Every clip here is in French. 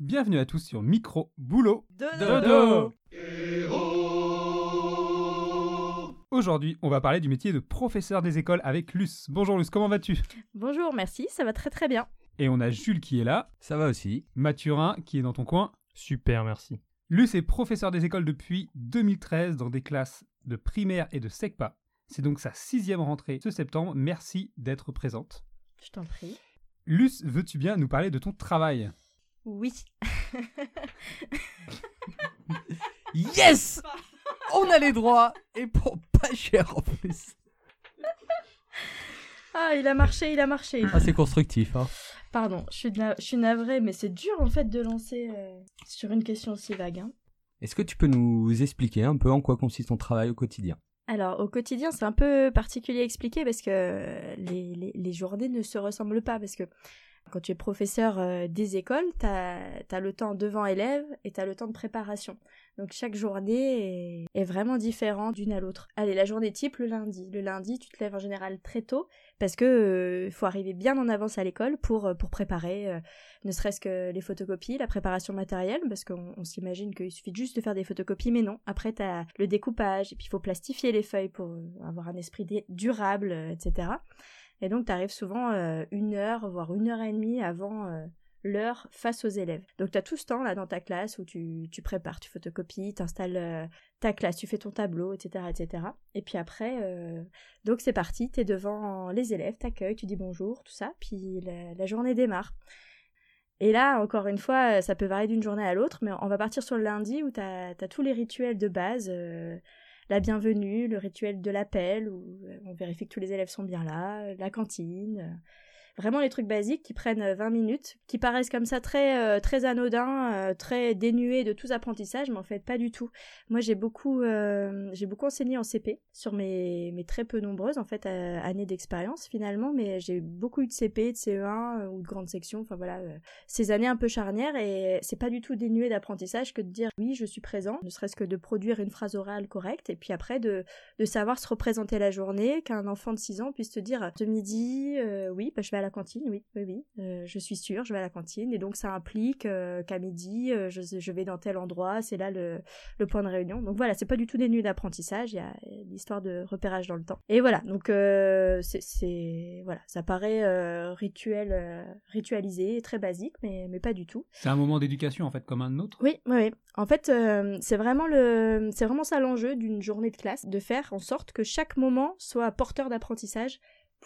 Bienvenue à tous sur Micro Boulot Dodo. Aujourd'hui, on va parler du métier de professeur des écoles avec Luce. Bonjour Luce, comment vas-tu? Bonjour, merci, ça va très très bien. Et on a Jules qui est là, Ça va aussi. Mathurin qui est dans ton coin. Super, merci. Luce est professeur des écoles depuis 2013 dans des classes de primaire et de SECPA. C'est donc sa sixième rentrée ce septembre. Merci d'être présente. Je t'en prie. Luce, veux-tu bien nous parler de ton travail? Oui. Yes On a les droits et pour pas cher en plus. Ah, il a marché, il a marché. Ah, c'est constructif. Hein. Pardon, je suis, de la- je suis navrée, mais c'est dur en fait de lancer euh, sur une question aussi vague. hein. Est-ce que tu peux nous expliquer un peu en quoi consiste ton travail au quotidien? Alors, au quotidien, c'est un peu particulier à expliquer parce que les, les- les journées ne se ressemblent pas. Parce que quand tu es professeur euh, des écoles, tu as, le temps devant élèves et tu as le temps de préparation. Donc, chaque journée est, vraiment différente d'une à l'autre. Allez, la journée type, le lundi. Le lundi, tu te lèves en général très tôt parce que euh, faut arriver bien en avance à l'école pour, euh, pour préparer ne serait-ce que les photocopies, la préparation matérielle, parce qu'on on s'imagine qu'il suffit juste de faire des photocopies, mais non. Après, tu as le découpage, et puis il faut plastifier les feuilles pour avoir un esprit durable, etc. Et donc, tu arrives souvent euh, une heure, voire une heure et demie avant euh, l'heure face aux élèves. Donc, tu as tout ce temps là dans ta classe où tu, prépares, tu photocopies, tu installes ta classe, tu fais ton tableau, etc. etc. Et puis après, euh, donc c'est parti, tu es devant les élèves, t'accueilles, tu dis bonjour, tout ça, puis la, journée démarre. Et là, encore une fois, ça peut varier d'une journée à l'autre, mais on va partir sur le lundi où tu as, tous les rituels de base, euh, la bienvenue, le rituel de l'appel, où euh, on vérifie que tous les élèves sont bien là, la cantine, vraiment les trucs basiques qui prennent euh, 20 minutes, qui paraissent comme ça très, euh, très anodins, euh, très dénués de tous apprentissages, mais en fait pas du tout. Moi j'ai beaucoup, euh, beaucoup enseigné en CP sur mes, mes très peu nombreuses en fait euh, années d'expérience finalement, mais j'ai beaucoup eu de CP, de CE1 euh, ou de grandes sections, enfin voilà, euh, ces années un peu charnières et c'est pas du tout dénué d'apprentissage que de dire oui je suis présent, ne serait-ce que de produire une phrase orale correcte et puis après de, de savoir se représenter la journée, qu'un enfant de 6 ans puisse te dire ce midi euh, oui bah, je vais à la cantine, oui oui oui, euh, je suis sûre je vais à la cantine et donc ça implique euh, qu'à midi euh, je, je vais dans tel endroit, c'est là le, le point de réunion. Donc voilà, c'est pas du tout dénué d'apprentissage, il y a l'histoire de repérage dans le temps. Et voilà, donc c'est- voilà, ça paraît rituel ritualisé, très basique mais mais pas du tout. C'est un moment d'éducation en fait comme un autre? Oui, oui, oui. En fait, c'est vraiment le, c'est vraiment ça l'enjeu d'une journée de classe, de faire en sorte que chaque moment soit porteur d'apprentissage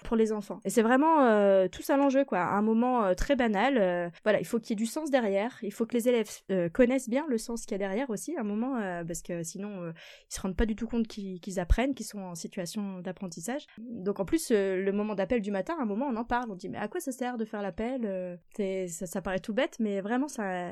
pour les enfants. Et c'est vraiment euh, tout ça l'enjeu, quoi. Un moment euh, très banal. euh, voilà, il faut qu'il y ait du sens derrière. Il faut que les élèves connaissent bien le sens qu'il y a derrière aussi, un moment, parce que sinon, ils se rendent pas du tout compte qu'ils apprennent, qu'ils sont en situation d'apprentissage. Donc en plus, le moment d'appel du matin, à un moment, on en parle. On dit, mais à quoi ça sert de faire l'appel ça paraît tout bête, mais vraiment, ça,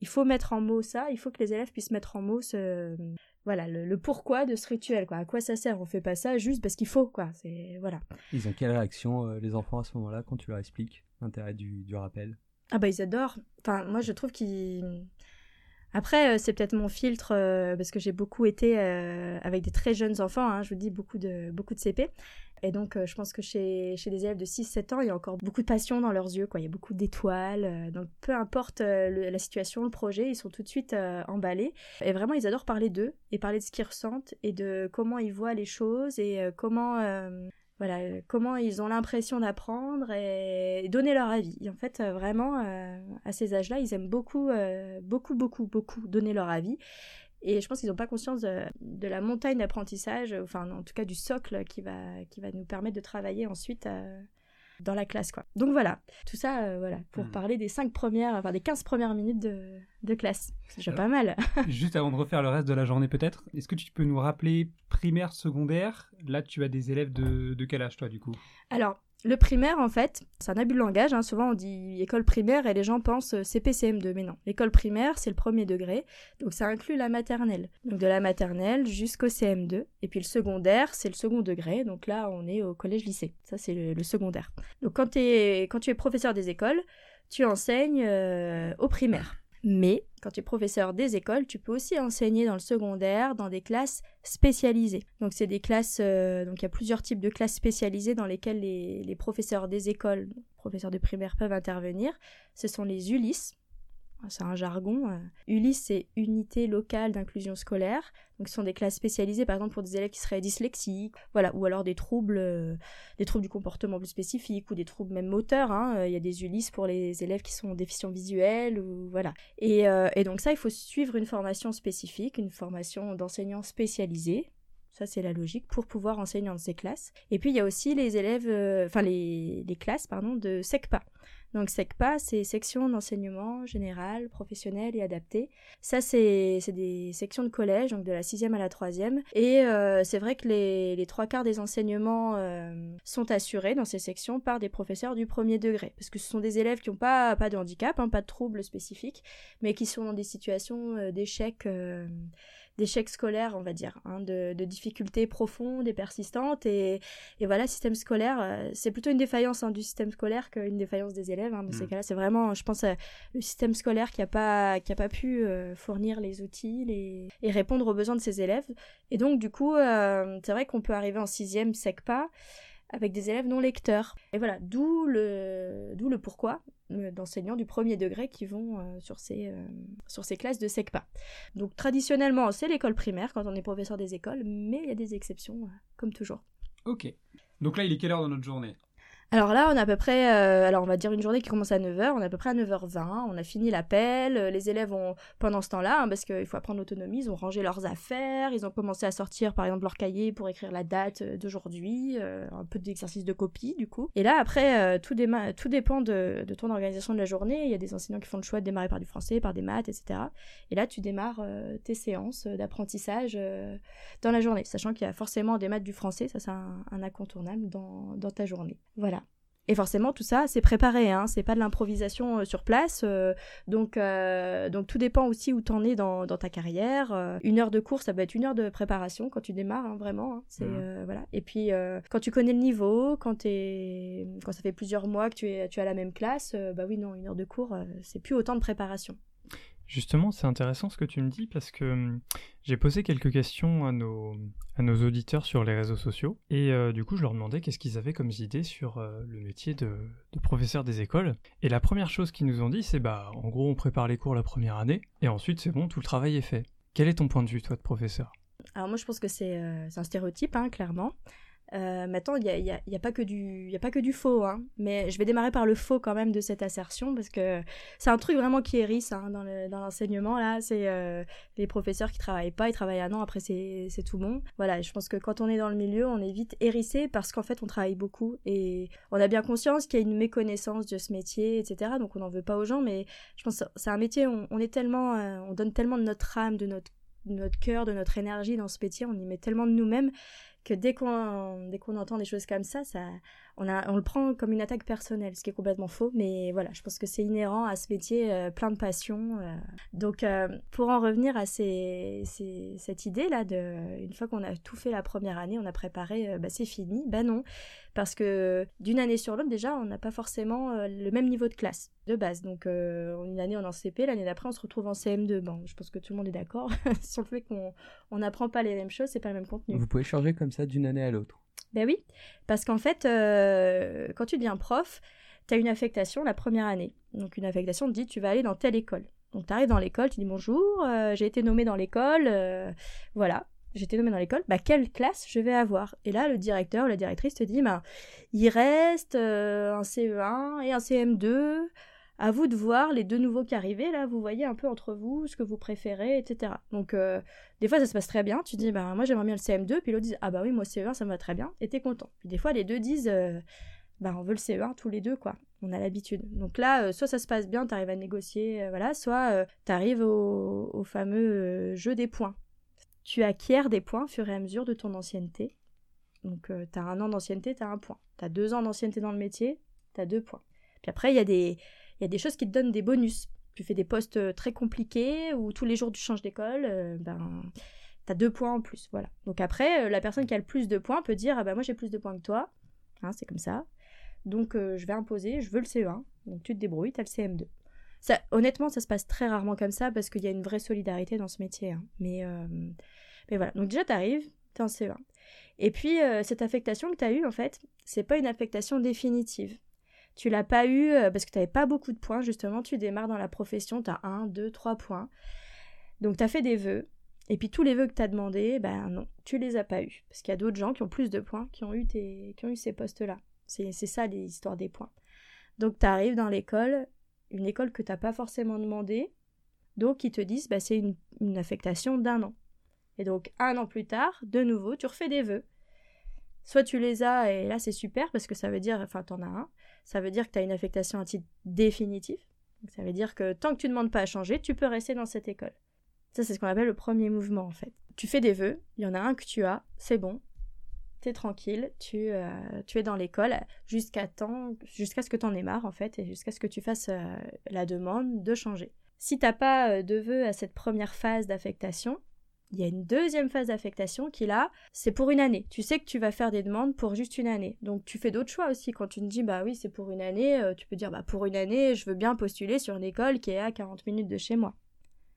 il faut mettre en mots ça, il faut que les élèves puissent mettre en mots ce voilà le, le pourquoi de ce rituel quoi. À quoi ça sert? On fait pas ça juste parce qu'il faut quoi. C'est voilà. Ils ont quelle réaction euh, les enfants à ce moment-là quand tu leur expliques l'intérêt du, du rappel? Ah bah ils adorent. Enfin moi je trouve qu'ils après, euh, c'est peut-être mon filtre euh, parce que j'ai beaucoup été euh, avec des très jeunes enfants, hein, je vous dis beaucoup de beaucoup de CP. Et donc, je pense que chez, chez des élèves de 6-7 ans, il y a encore beaucoup de passion dans leurs yeux. Il y a beaucoup d'étoiles. donc, peu importe la situation, le projet, ils sont tout de suite emballés. Et vraiment, ils adorent parler d'eux et parler de ce qu'ils ressentent et de comment ils voient les choses et comment, voilà, euh, comment ils ont l'impression d'apprendre et donner leur avis. En fait, euh, vraiment, euh, à ces âges-là, ils aiment beaucoup, beaucoup, beaucoup, beaucoup donner leur avis. Et je pense qu'ils n'ont pas conscience de, la montagne d'apprentissage, enfin en tout cas du socle qui va, qui va nous permettre de travailler ensuite dans la classe. Quoi. Donc voilà, tout ça euh, voilà, pour Mhm. parler des 5 premières, enfin des 15 premières minutes de, de classe. C'est déjà pas mal. Juste avant de refaire le reste de la journée peut-être, est-ce que tu peux nous rappeler primaire, secondaire? Là tu as des élèves de, de quel âge toi du coup? Alors, le primaire, en fait, c'est un abus de langage. hein. Souvent, on dit école primaire et les gens pensent euh, CP, CM2. Mais non, l'école primaire, c'est le premier degré. Donc, ça inclut la maternelle. Donc, de la maternelle jusqu'au CM2. Et puis, le secondaire, c'est le second degré. Donc, là, on est au collège-lycée. Ça, c'est le, secondaire. Donc, quand, quand tu es professeur des écoles, tu enseignes euh, au primaire. Mais quand tu es professeur des écoles, tu peux aussi enseigner dans le secondaire, dans des classes spécialisées. Donc c'est des classes, euh, donc il y a plusieurs types de classes spécialisées dans lesquelles les, professeurs des écoles, professeurs de primaire peuvent intervenir. Ce sont les ULIS, c'est un jargon. Euh. ULIS, c'est Unité locale d'inclusion scolaire. Donc, ce sont des classes spécialisées, par exemple, pour des élèves qui seraient dyslexiques, voilà, ou alors des troubles, euh, des troubles du comportement plus spécifiques, ou des troubles même moteurs. Hein. Euh, il y a des ULIS pour les élèves qui sont déficients visuels, ou voilà. Et, et donc, ça, il faut suivre une formation spécifique, une formation d'enseignants spécialisés. Ça, c'est la logique pour pouvoir enseigner dans ces classes. Et puis, il y a aussi les élèves, enfin, les, les classes, pardon, de SECPA. Donc SECPA, c'est section d'enseignement général, professionnel et adapté. Ça, c'est des sections de collège, donc de la sixième à la troisième. Et euh, c'est vrai que les, trois quarts des enseignements euh, sont assurés dans ces sections par des professeurs du premier degré. Parce que ce sont des élèves qui n'ont pas, pas de handicap, hein, pas de troubles spécifiques, mais qui sont dans des situations euh, d'échec d'échecs scolaires, on va dire, hein, de, difficultés profondes et persistantes. Et, et voilà, système scolaire, euh, c'est plutôt une défaillance hein, du système scolaire qu'une défaillance des élèves. Hein, dans ces mm. cas-là, c'est vraiment, je pense, le système scolaire qui n'a pas, qui a pas pu euh, fournir les outils les... et répondre aux besoins de ses élèves. Et donc, du coup, euh, c'est vrai qu'on peut arriver en sixième SECPA avec des élèves non lecteurs. Et voilà, d'où le, d'où le pourquoi euh, d'enseignants du premier degré qui vont euh, sur, ces, euh, sur ces classes de SECPA. Donc traditionnellement, c'est l'école primaire quand on est professeur des écoles, mais il y a des exceptions, comme toujours. Ok. Donc là, il est quelle heure dans notre journée? Alors là, on a à peu près, euh, alors on va dire une journée qui commence à 9h, on est à peu près à 9h20, on a fini l'appel, euh, les élèves ont, pendant ce temps-là, hein, parce qu'il faut apprendre l'autonomie, ils ont rangé leurs affaires, ils ont commencé à sortir par exemple leur cahier pour écrire la date euh, d'aujourd'hui, un peu d'exercice de copie du coup. Et là, après, tout, dépend de, ton organisation de la journée, il y a des enseignants qui font le choix de démarrer par du français, par des maths, etc. Et là, tu démarres tes séances d'apprentissage dans la journée, sachant qu'il y a forcément des maths du français, ça c'est un, incontournable dans ta journée. Voilà. Et forcément, tout ça, c'est préparé, hein, c'est pas de l'improvisation euh, sur place. Euh, donc, euh, donc, tout dépend aussi où tu en es dans, ta carrière. une heure de cours, ça peut être une heure de préparation quand tu démarres, hein, vraiment. Hein, c'est, mmh. voilà. Et puis, quand tu connais le niveau, quand, es, quand ça fait plusieurs mois que tu es, tu as la même classe, bah oui, non, une heure de cours, c'est plus autant de préparation. Justement, c'est intéressant ce que tu me dis parce que hum, j'ai posé quelques questions à nos, à nos auditeurs sur les réseaux sociaux et euh, du coup je leur demandais qu'est-ce qu'ils avaient comme idées sur euh, le métier de, professeur des écoles. Et la première chose qu'ils nous ont dit c'est bah en gros on prépare les cours la première année et ensuite c'est bon, tout le travail est fait. Quel est ton point de vue toi de professeur? Alors moi je pense que c'est euh, un stéréotype, hein, clairement. Euh, maintenant, il n'y a, y a, y a, pas que du, y a pas que du faux, hein. mais je vais démarrer par le faux quand même de cette assertion, parce que c'est un truc vraiment qui hérisse hein, dans l'enseignement, là, c'est euh, les professeurs qui travaillent pas, ils travaillent un an, après c'est tout bon. Voilà, je pense que quand on est dans le milieu, on est vite hérissé parce qu'en fait, on travaille beaucoup, et on a bien conscience qu'il y a une méconnaissance de ce métier, etc., donc on n'en veut pas aux gens, mais je pense que c'est un métier, on, est tellement, euh, on donne tellement de notre âme, de notre de notre cœur, de notre énergie dans ce métier, on y met tellement de nous-mêmes que dès qu'on dès qu'on entend des choses comme ça, ça on, le prend comme une attaque personnelle, ce qui est complètement faux. Mais voilà, je pense que c'est inhérent à ce métier euh, plein de passion. Euh. Donc, euh, pour en revenir à cette idée là de une fois qu'on a tout fait la première année, on a préparé, bah, c'est fini. Bah non, parce que d'une année sur l'autre, déjà, on n'a pas forcément le même niveau de classe de base. Donc, une année on est en CP, l'année d'après on se retrouve en CM2. Bon, je pense que tout le monde est d'accord sur le fait qu'on n'apprend pas les mêmes choses, c'est pas le même contenu. Vous pouvez changer comme ça d'une année à l'autre. Ben oui, parce qu'en fait, euh, quand tu deviens prof, tu as une affectation la première année. Donc une affectation te dit tu vas aller dans telle école. Donc tu arrives dans l'école, tu dis bonjour, euh, j'ai été nommé dans l'école, euh, voilà, j'ai été nommé dans l'école, bah quelle classe je vais avoir? Et là, le directeur ou la directrice te dit, bah, il reste un CE1 et un CM2, à vous de voir les deux nouveaux qui arrivaient, là, vous voyez un peu entre vous ce que vous préférez, etc. Donc, euh, des fois, ça se passe très bien, tu dis, bah, moi j'aimerais bien le CM2, puis l'autre dit, ah bah oui, moi CE1, ça me va très bien, et t'es content. Puis des fois, les deux disent, euh, bah on veut le CE1 tous les deux, quoi. On a l'habitude. Donc là, euh, soit ça se passe bien, t'arrives à négocier, voilà, soit t'arrives au, au, fameux jeu des points. Tu acquiers des points au fur et à mesure de ton ancienneté. Donc, t'as un an d'ancienneté, t'as un point. T'as deux ans d'ancienneté dans le métier, t'as deux points. Puis après, il y a des il y a des choses qui te donnent des bonus. Tu fais des postes euh, très compliqués ou tous les jours tu changes d'école, euh, ben t'as deux points en plus. Voilà. Donc après, euh, la personne qui a le plus de points peut dire ah ben moi j'ai plus de points que toi. Hein, c'est comme ça. Donc je vais imposer, je veux le CE1. Donc tu te débrouilles, t'as le CM2. Ça, honnêtement, ça se passe très rarement comme ça parce qu'il y a une vraie solidarité dans ce métier. Hein. Mais, mais voilà. Donc déjà, t'arrives, t'es en CE1. Et puis, cette affectation que t'as eue, en fait, c'est pas une affectation définitive. Tu l'as pas eu euh, parce que tu n'avais pas beaucoup de points, justement. Tu démarres dans la profession, tu as 1, 2, 3 points. Donc tu as fait des vœux. Et puis tous les vœux que tu as demandés, ben non, tu les as pas eus. Parce qu'il y a d'autres gens qui ont plus de points, qui ont eu, tes... qui ont eu ces postes-là. C'est ça l'histoire des points. Donc tu arrives dans l'école, une école que tu n'as pas forcément demandé. Donc ils te disent, bah, c'est une, une affectation d'un an. Et donc un an plus tard, de nouveau, tu refais des vœux. Soit tu les as, et là c'est super parce que ça veut dire, enfin t'en as un, ça veut dire que tu as une affectation à titre définitif. ça veut dire que tant que tu ne demandes pas à changer, tu peux rester dans cette école. Ça c'est ce qu'on appelle le premier mouvement en fait. Tu fais des vœux, il y en a un que tu as, c'est bon, t'es tranquille, tu, euh, tu es dans l'école jusqu'à jusqu'à ce que t'en aies marre en fait et jusqu'à ce que tu fasses euh, la demande de changer. Si t'as pas euh, de vœux à cette première phase d'affectation, il y a une deuxième phase d'affectation qui là, c'est pour une année. Tu sais que tu vas faire des demandes pour juste une année. Donc tu fais d'autres choix aussi. Quand tu te dis bah oui c'est pour une année, euh, tu peux dire bah pour une année je veux bien postuler sur une école qui est à 40 minutes de chez moi.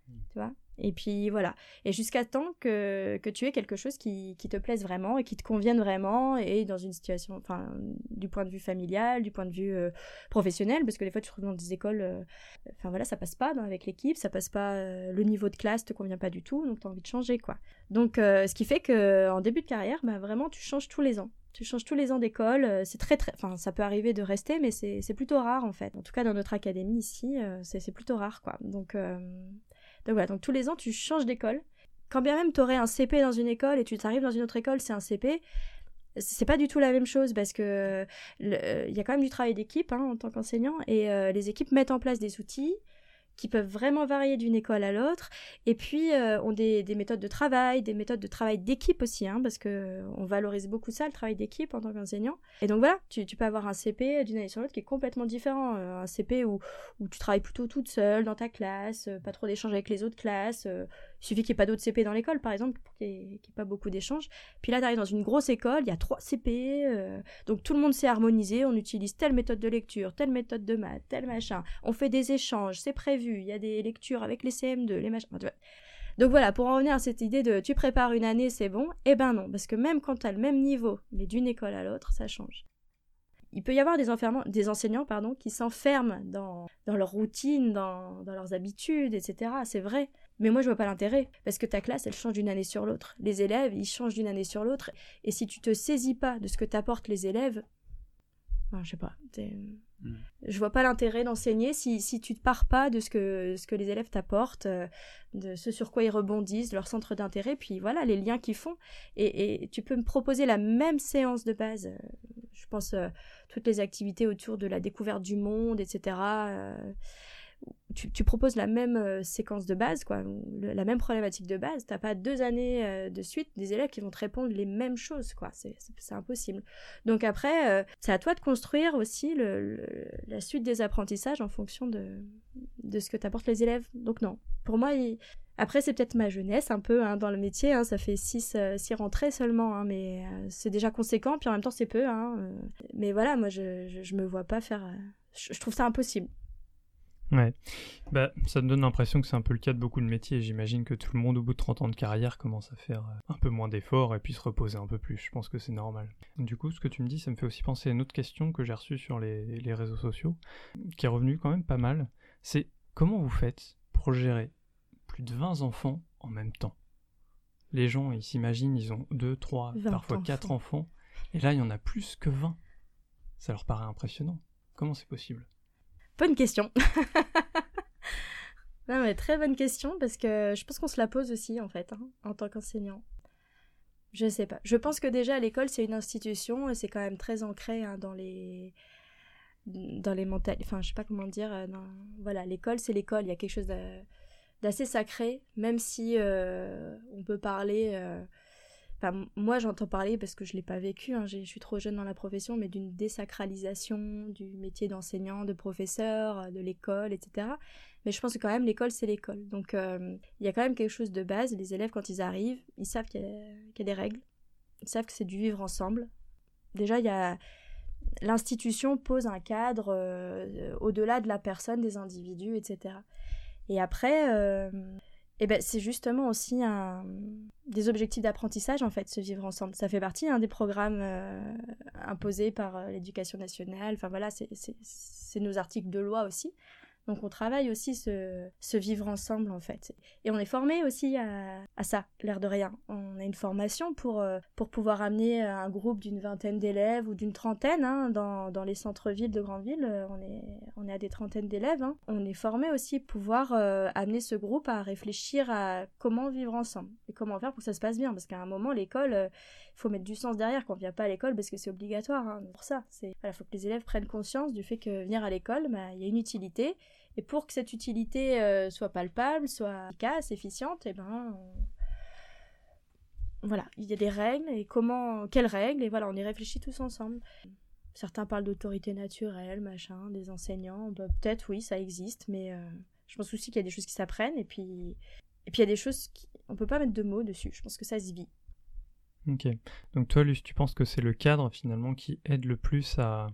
Hmm. Tu vois? Et puis voilà. Et jusqu'à temps que, que tu aies quelque chose qui, qui, te plaise vraiment et qui te convienne vraiment et dans une situation, enfin, du point de vue familial, du point de vue euh, professionnel, parce que des fois tu te trouves dans des écoles, euh, enfin voilà, ça passe pas avec l'équipe, ça passe pas, euh, le niveau de classe te convient pas du tout, donc tu as envie de changer quoi. Donc ce qui fait que en début de carrière, bah, vraiment tu changes tous les ans. Tu changes tous les ans d'école, c'est très très, enfin ça peut arriver de rester, mais c'est plutôt rare en fait. En tout cas dans notre académie ici, c'est plutôt rare quoi. Donc donc voilà, donc tous les ans, tu changes d'école. Quand bien même tu aurais un CP dans une école et tu t'arrives dans une autre école, c'est un CP, c'est pas du tout la même chose parce que il y a quand même du travail d'équipe hein, en tant qu'enseignant et euh, les équipes mettent en place des outils qui peuvent vraiment varier d'une école à l'autre, et puis euh, ont des, méthodes de travail, des méthodes de travail d'équipe aussi, hein, parce que euh, on valorise beaucoup ça, le travail d'équipe en tant qu'enseignant. Et donc voilà, tu, peux avoir un CP d'une année sur l'autre qui est complètement différent, euh, un CP où, où tu travailles plutôt toute seule dans ta classe, pas trop d'échanges avec les autres classes, il suffit qu'il n'y ait pas d'autres CP dans l'école, par exemple, pour qu'il n'y ait, pas beaucoup d'échanges. Puis là, tu arrives dans une grosse école, il y a trois CP, donc tout le monde s'est harmonisé, on utilise telle méthode de lecture, telle méthode de maths, tel machin, on fait des échanges, c'est prévu il y a des lectures avec les CM2, les machins. donc voilà, pour en revenir à cette idée de tu prépares une année, c'est bon, eh ben non, parce que même quand tu as le même niveau, mais d'une école à l'autre, ça change. Il peut y avoir des, des enseignants pardon, qui s'enferment dans, dans leur routine, dans leurs habitudes, etc. C'est vrai. Mais moi, je vois pas l'intérêt, parce que ta classe, elle change d'une année sur l'autre. Les élèves, ils changent d'une année sur l'autre. Et si tu te saisis pas de ce que t'apportent les élèves, enfin, je sais pas, Mm. Je vois pas l'intérêt d'enseigner si, si tu ne pars pas de ce que, ce que les élèves t'apportent, euh, de ce sur quoi ils rebondissent, de leur centre d'intérêt, puis voilà, les liens qu'ils font. Et, et, tu peux me proposer la même séance de base. Euh, je pense euh, toutes les activités autour de la découverte du monde, etc tu, proposes la même euh, séquence de base, quoi, la même problématique de base. T'as pas deux années euh, de suite des élèves qui vont te répondre les mêmes choses, quoi. C'est impossible. Donc après, euh, c'est à toi de construire aussi la suite des apprentissages en fonction de, ce que t'apportent les élèves. Donc non, pour moi, après c'est peut-être ma jeunesse un peu hein, dans le métier. Hein, ça fait six, six rentrées seulement, hein, mais c'est déjà conséquent. Puis en même temps, c'est peu. Mais voilà, moi, je, je, je, me vois pas faire. je trouve ça impossible. Ouais, bah, ça me donne l'impression que c'est un peu le cas de beaucoup de métiers. J'imagine que tout le monde, au bout de 30 ans de carrière, commence à faire euh, un peu moins d'efforts et puis se reposer un peu plus. Je pense que c'est normal. Du coup, ce que tu me dis, ça me fait aussi penser à une autre question que j'ai reçue sur les, les réseaux sociaux, qui est revenue quand même pas mal. C'est comment vous faites pour gérer plus de 20 enfants en même temps? Les gens, ils s'imaginent, ils ont 2, 3, parfois 4 enfants, et là, il y en a plus que 20. Ça leur paraît impressionnant. Comment c'est possible? Bonne question. non, mais très bonne question parce que je pense qu'on se la pose aussi en fait hein, en tant qu'enseignant. Je sais pas. Je pense que déjà l'école c'est une institution et c'est quand même très ancré hein, dans les dans les mentalités. Enfin, je sais pas comment dire. Euh, voilà, l'école c'est l'école. Il y a quelque chose d'assez sacré, même si euh, on peut parler. Euh, moi, j'entends parler parce que je l'ai pas vécu. Hein, je suis trop jeune dans la profession, mais d'une désacralisation du métier d'enseignant, de professeur, de l'école, etc. Mais je pense que quand même l'école c'est l'école. Donc euh, il y a quand même quelque chose de base. Les élèves quand ils arrivent, ils savent qu'il y, a des règles. Ils savent que c'est du vivre ensemble. Déjà il y a l'institution pose un cadre euh, au-delà de la personne, des individus, etc. Et après, euh, et ben c'est justement aussi des objectifs d'apprentissage en fait, se vivre ensemble. Ça fait partie hein, des programmes imposés par l'éducation nationale. Enfin voilà, c'est nos articles de loi aussi. Donc on travaille aussi ce, vivre ensemble en fait. Et on est formé aussi à, à ça, l'air de rien. On a une formation pour, euh, pour pouvoir amener un groupe d'une vingtaine d'élèves ou d'une trentaine hein, dans, dans, les centres-villes de grandes villes. Euh, on est, on est à des trentaines d'élèves. Hein. On est formé aussi pour pouvoir euh, amener ce groupe à réfléchir à comment vivre ensemble et comment faire pour que ça se passe bien. Parce qu'à un moment, l'école, il faut mettre du sens derrière quand on vient pas à l'école parce que c'est obligatoire. Hein. Pour ça, il voilà, faut que les élèves prennent conscience du fait que venir à l'école, bah, il y a une utilité et pour que cette utilité euh, soit palpable, soit efficace, efficiente, eh ben voilà, il y a des règles et comment, quelles règles et voilà, on y réfléchit tous ensemble. Certains parlent d'autorité naturelle, machin, des enseignants. Bah, peut-être oui, ça existe, mais euh, je pense aussi qu'il y a des choses qui s'apprennent et puis et puis il y a des choses qui on peut pas mettre de mots dessus. Je pense que ça se vit. Ok. Donc toi, Luce, tu penses que c'est le cadre finalement qui aide le plus à,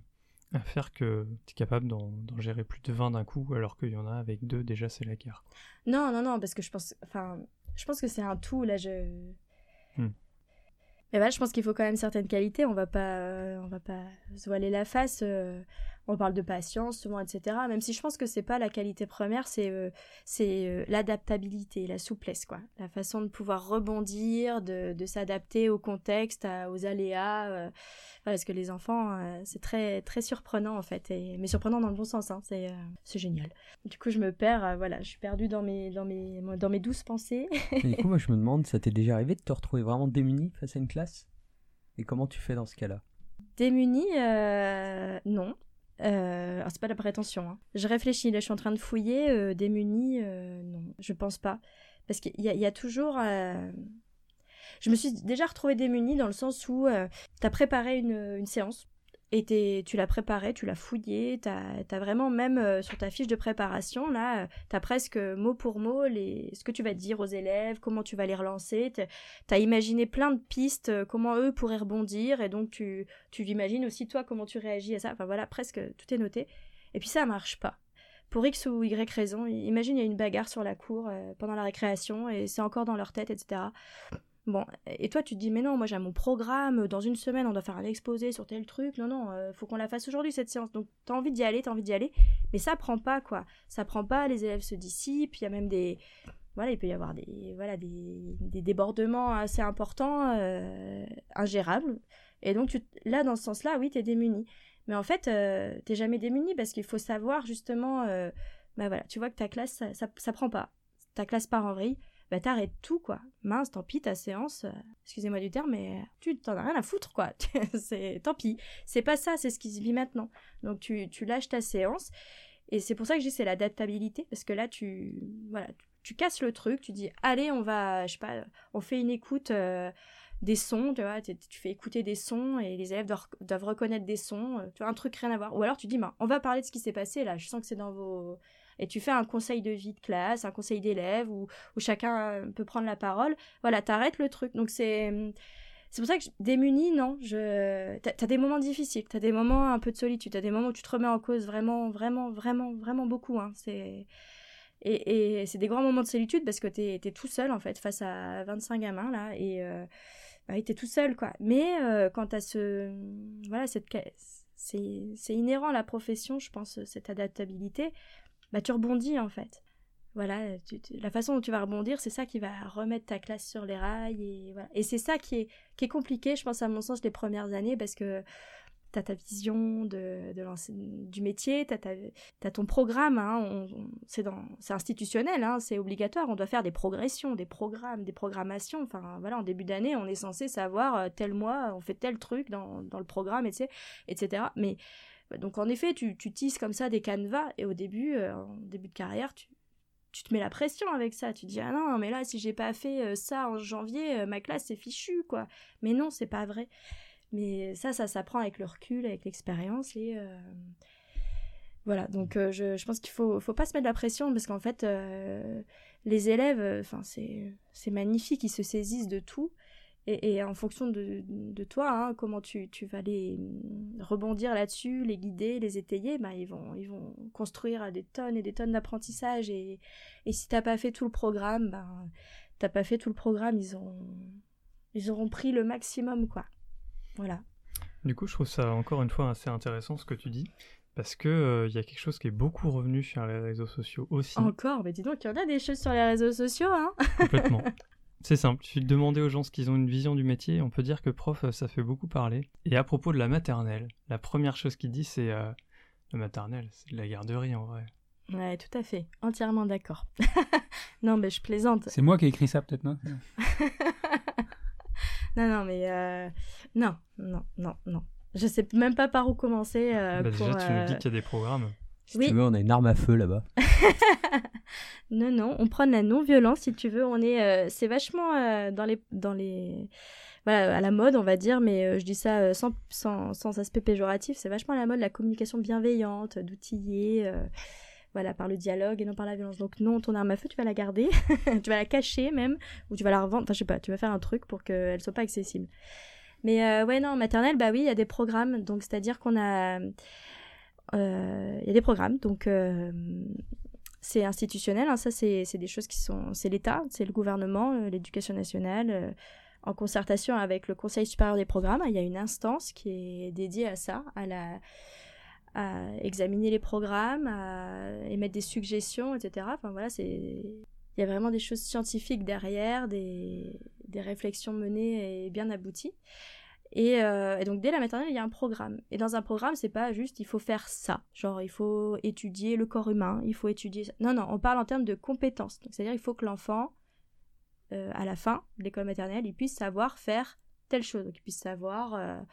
à faire que tu es capable d'en gérer plus de 20 d'un coup, alors qu'il y en a avec deux, déjà c'est la guerre. Non, non, non, parce que je pense, enfin, je pense que c'est un tout, là, je... Hmm. Mais bah, je pense qu'il faut quand même certaines qualités, on va pas, euh, on va pas se voiler la face, euh, on parle de patience souvent, etc. Même si je pense que c'est pas la qualité première, c'est euh, c'est l'adaptabilité, la souplesse, quoi. La façon de pouvoir rebondir, de, de s'adapter au contexte, aux aléas parce que les enfants, euh, c'est très très surprenant en fait, et, mais surprenant dans le bon sens, hein, c'est euh, c'est génial. Du coup, je me perds, euh, voilà, je suis perdue dans mes dans mes dans mes douces pensées. du coup, moi, je me demande, ça t'est déjà arrivé de te retrouver vraiment démunie face à une classe? Et comment tu fais dans ce cas-là? Démunie, non. Euh, c'est pas la prétention. Hein. Je réfléchis, là, je suis en train de fouiller. démunie, non, je pense pas. Parce qu'il y, a toujours je me suis déjà retrouvée démunie dans le sens où euh, tu as préparé une, séance et tu l'as préparée, tu l'as fouillée, tu as, vraiment même euh, sur ta fiche de préparation, là, tu as presque mot pour mot les, ce que tu vas dire aux élèves, comment tu vas les relancer, tu as imaginé plein de pistes, euh, comment eux pourraient rebondir, et donc tu, tu imagines aussi toi comment tu réagis à ça, enfin voilà, presque tout est noté. Et puis ça marche pas pour X ou Y raison. Imagine, il y a une bagarre sur la cour pendant la récréation et c'est encore dans leur tête, etc. Bon, et toi tu te dis mais non, moi j'ai mon programme, dans une semaine on doit faire un exposé sur tel truc, non non, euh, faut qu'on la fasse aujourd'hui cette séance. Donc t'as envie d'y aller, t'as envie d'y aller, mais ça prend pas quoi. Ça prend pas, les élèves se dissipent, il y a même des voilà, il peut y avoir des voilà des, débordements assez importants, euh, ingérables. Et donc là dans ce sens-là, oui, t'es démuni. Mais en fait, euh, t'es jamais démuni parce qu'il faut savoir justement, bah voilà, tu vois que ta classe ça, ça, ça prend pas, ta classe part en vrille bah t'arrêtes tout quoi. Mince, tant pis, ta séance, euh, excusez-moi du terme, mais tu t'en as rien à foutre quoi. c'est tant pis. C'est pas ça, c'est ce qui se vit maintenant. Donc tu, tu lâches ta séance. Et c'est pour ça que dis c'est l'adaptabilité, parce que là tu voilà, tu, casses le truc, tu dis allez on va, je sais pas, on fait une écoute euh, des sons, tu vois, tu, fais écouter des sons et les élèves doivent, reconnaître des sons, euh, tu vois, un truc rien à voir. Ou alors tu dis bah, on va parler de ce qui s'est passé là, je sens que c'est dans vos et tu fais un conseil de vie de classe, un conseil d'élèves où, chacun euh, peut prendre la parole. Voilà, t'arrêtes le truc. Donc c'est c'est pour ça que démunie, non, je t'as as des moments difficiles, t'as des moments un peu de solitude, t'as des moments où tu te remets en cause vraiment, vraiment, vraiment, vraiment beaucoup. Hein. C'est et, et c'est des grands moments de solitude parce que t'es es tout seul en fait face à 25 gamins là et euh, bah, t'es tout seul quoi. Mais euh, quand t'as ce voilà cette c'est inhérent à la profession, je pense, cette adaptabilité bah, tu rebondis en fait. Voilà, la façon dont tu vas rebondir, c'est ça qui va remettre ta classe sur les rails. Et, voilà. et c'est ça qui est, qui est compliqué, je pense, à mon sens, les premières années, parce que tu as ta vision de, du métier, tu as, ton programme, hein, c'est institutionnel, hein, c'est obligatoire, on doit faire des progressions, des programmes, des programmations. Enfin, voilà, en début d'année, on est censé savoir euh, tel mois, on fait tel truc dans, dans le programme, etc. etc. Mais donc en effet, tu, tu tisses comme ça des canevas et au début, euh, début de carrière, tu, tu te mets la pression avec ça. Tu te dis ah non, mais là si j'ai pas fait euh, ça en janvier, euh, ma classe c'est fichu quoi. Mais non, c'est pas vrai. Mais ça, ça s'apprend avec le recul, avec l'expérience et voilà. Donc je, je, pense qu'il faut faut pas se mettre la pression parce qu'en fait les élèves, enfin c'est magnifique, ils se saisissent de tout et, en fonction de, de toi, hein, comment tu, tu, vas les mm, rebondir là-dessus, les guider, les étayer, bah, ils, vont, ils vont construire des tonnes et des tonnes d'apprentissage. Et, et si t'as pas fait tout le programme, bah, t'as pas fait tout le programme, ils, ont, ils auront pris le maximum, quoi. Voilà. Du coup, je trouve ça encore une fois assez intéressant ce que tu dis. Parce que euh, il y a quelque chose qui est beaucoup revenu sur les réseaux sociaux aussi. Encore, mais dis donc, il y en a des choses sur les réseaux sociaux, hein Complètement. C'est simple, il suffit de demander aux gens ce qu'ils ont une vision du métier, on peut dire que prof, ça fait beaucoup parler. Et à propos de la maternelle, la première chose qu'il dit, c'est euh, la maternelle, c'est de la garderie en vrai. Ouais, tout à fait, entièrement d'accord. non, mais je plaisante. C'est moi qui ai écrit ça, peut-être, non? Non, non, mais euh, non, non, non, non. Je sais même pas par où commencer. Euh, bah, déjà, tu nous dis qu'il y a des programmes. Si tu veux, on a une arme à feu là-bas. non, non, on prend la non-violence si tu veux. On est, euh, c'est vachement euh, dans les, dans les, voilà, à la mode, on va dire, mais euh, je dis ça sans, sans, sans, aspect péjoratif. C'est vachement à la mode la communication bienveillante, d'outiller, voilà, par le dialogue et non par la violence. Donc non, ton arme à feu, tu vas la garder, tu vas la cacher même, ou tu vas la revendre. Enfin, je sais pas, tu vas faire un truc pour qu'elle soit pas accessible. Mais ouais, non, maternelle, bah oui, il y a des programmes. Donc c'est-à-dire qu'on a il y a des programmes, donc euh, c'est institutionnel, hein, ça c'est des choses qui sont... C'est l'État, c'est le gouvernement, euh, l'éducation nationale, en concertation avec le Conseil supérieur des programmes, il y a une instance qui est dédiée à ça, à examiner les programmes, à émettre des suggestions, etc. Enfin voilà, c'est il y a vraiment des choses scientifiques derrière, des réflexions menées et bien abouties. Euh, et, donc dès la maternelle, il y a un programme. Et dans un programme, c'est pas juste il faut faire ça. Genre il faut étudier le corps humain, il faut étudier. Ça. Non, non, on parle en termes de compétences. C'est-à-dire il faut que l'enfant, euh, à la fin de l'école maternelle, il puisse savoir faire telle chose. Donc il puisse savoir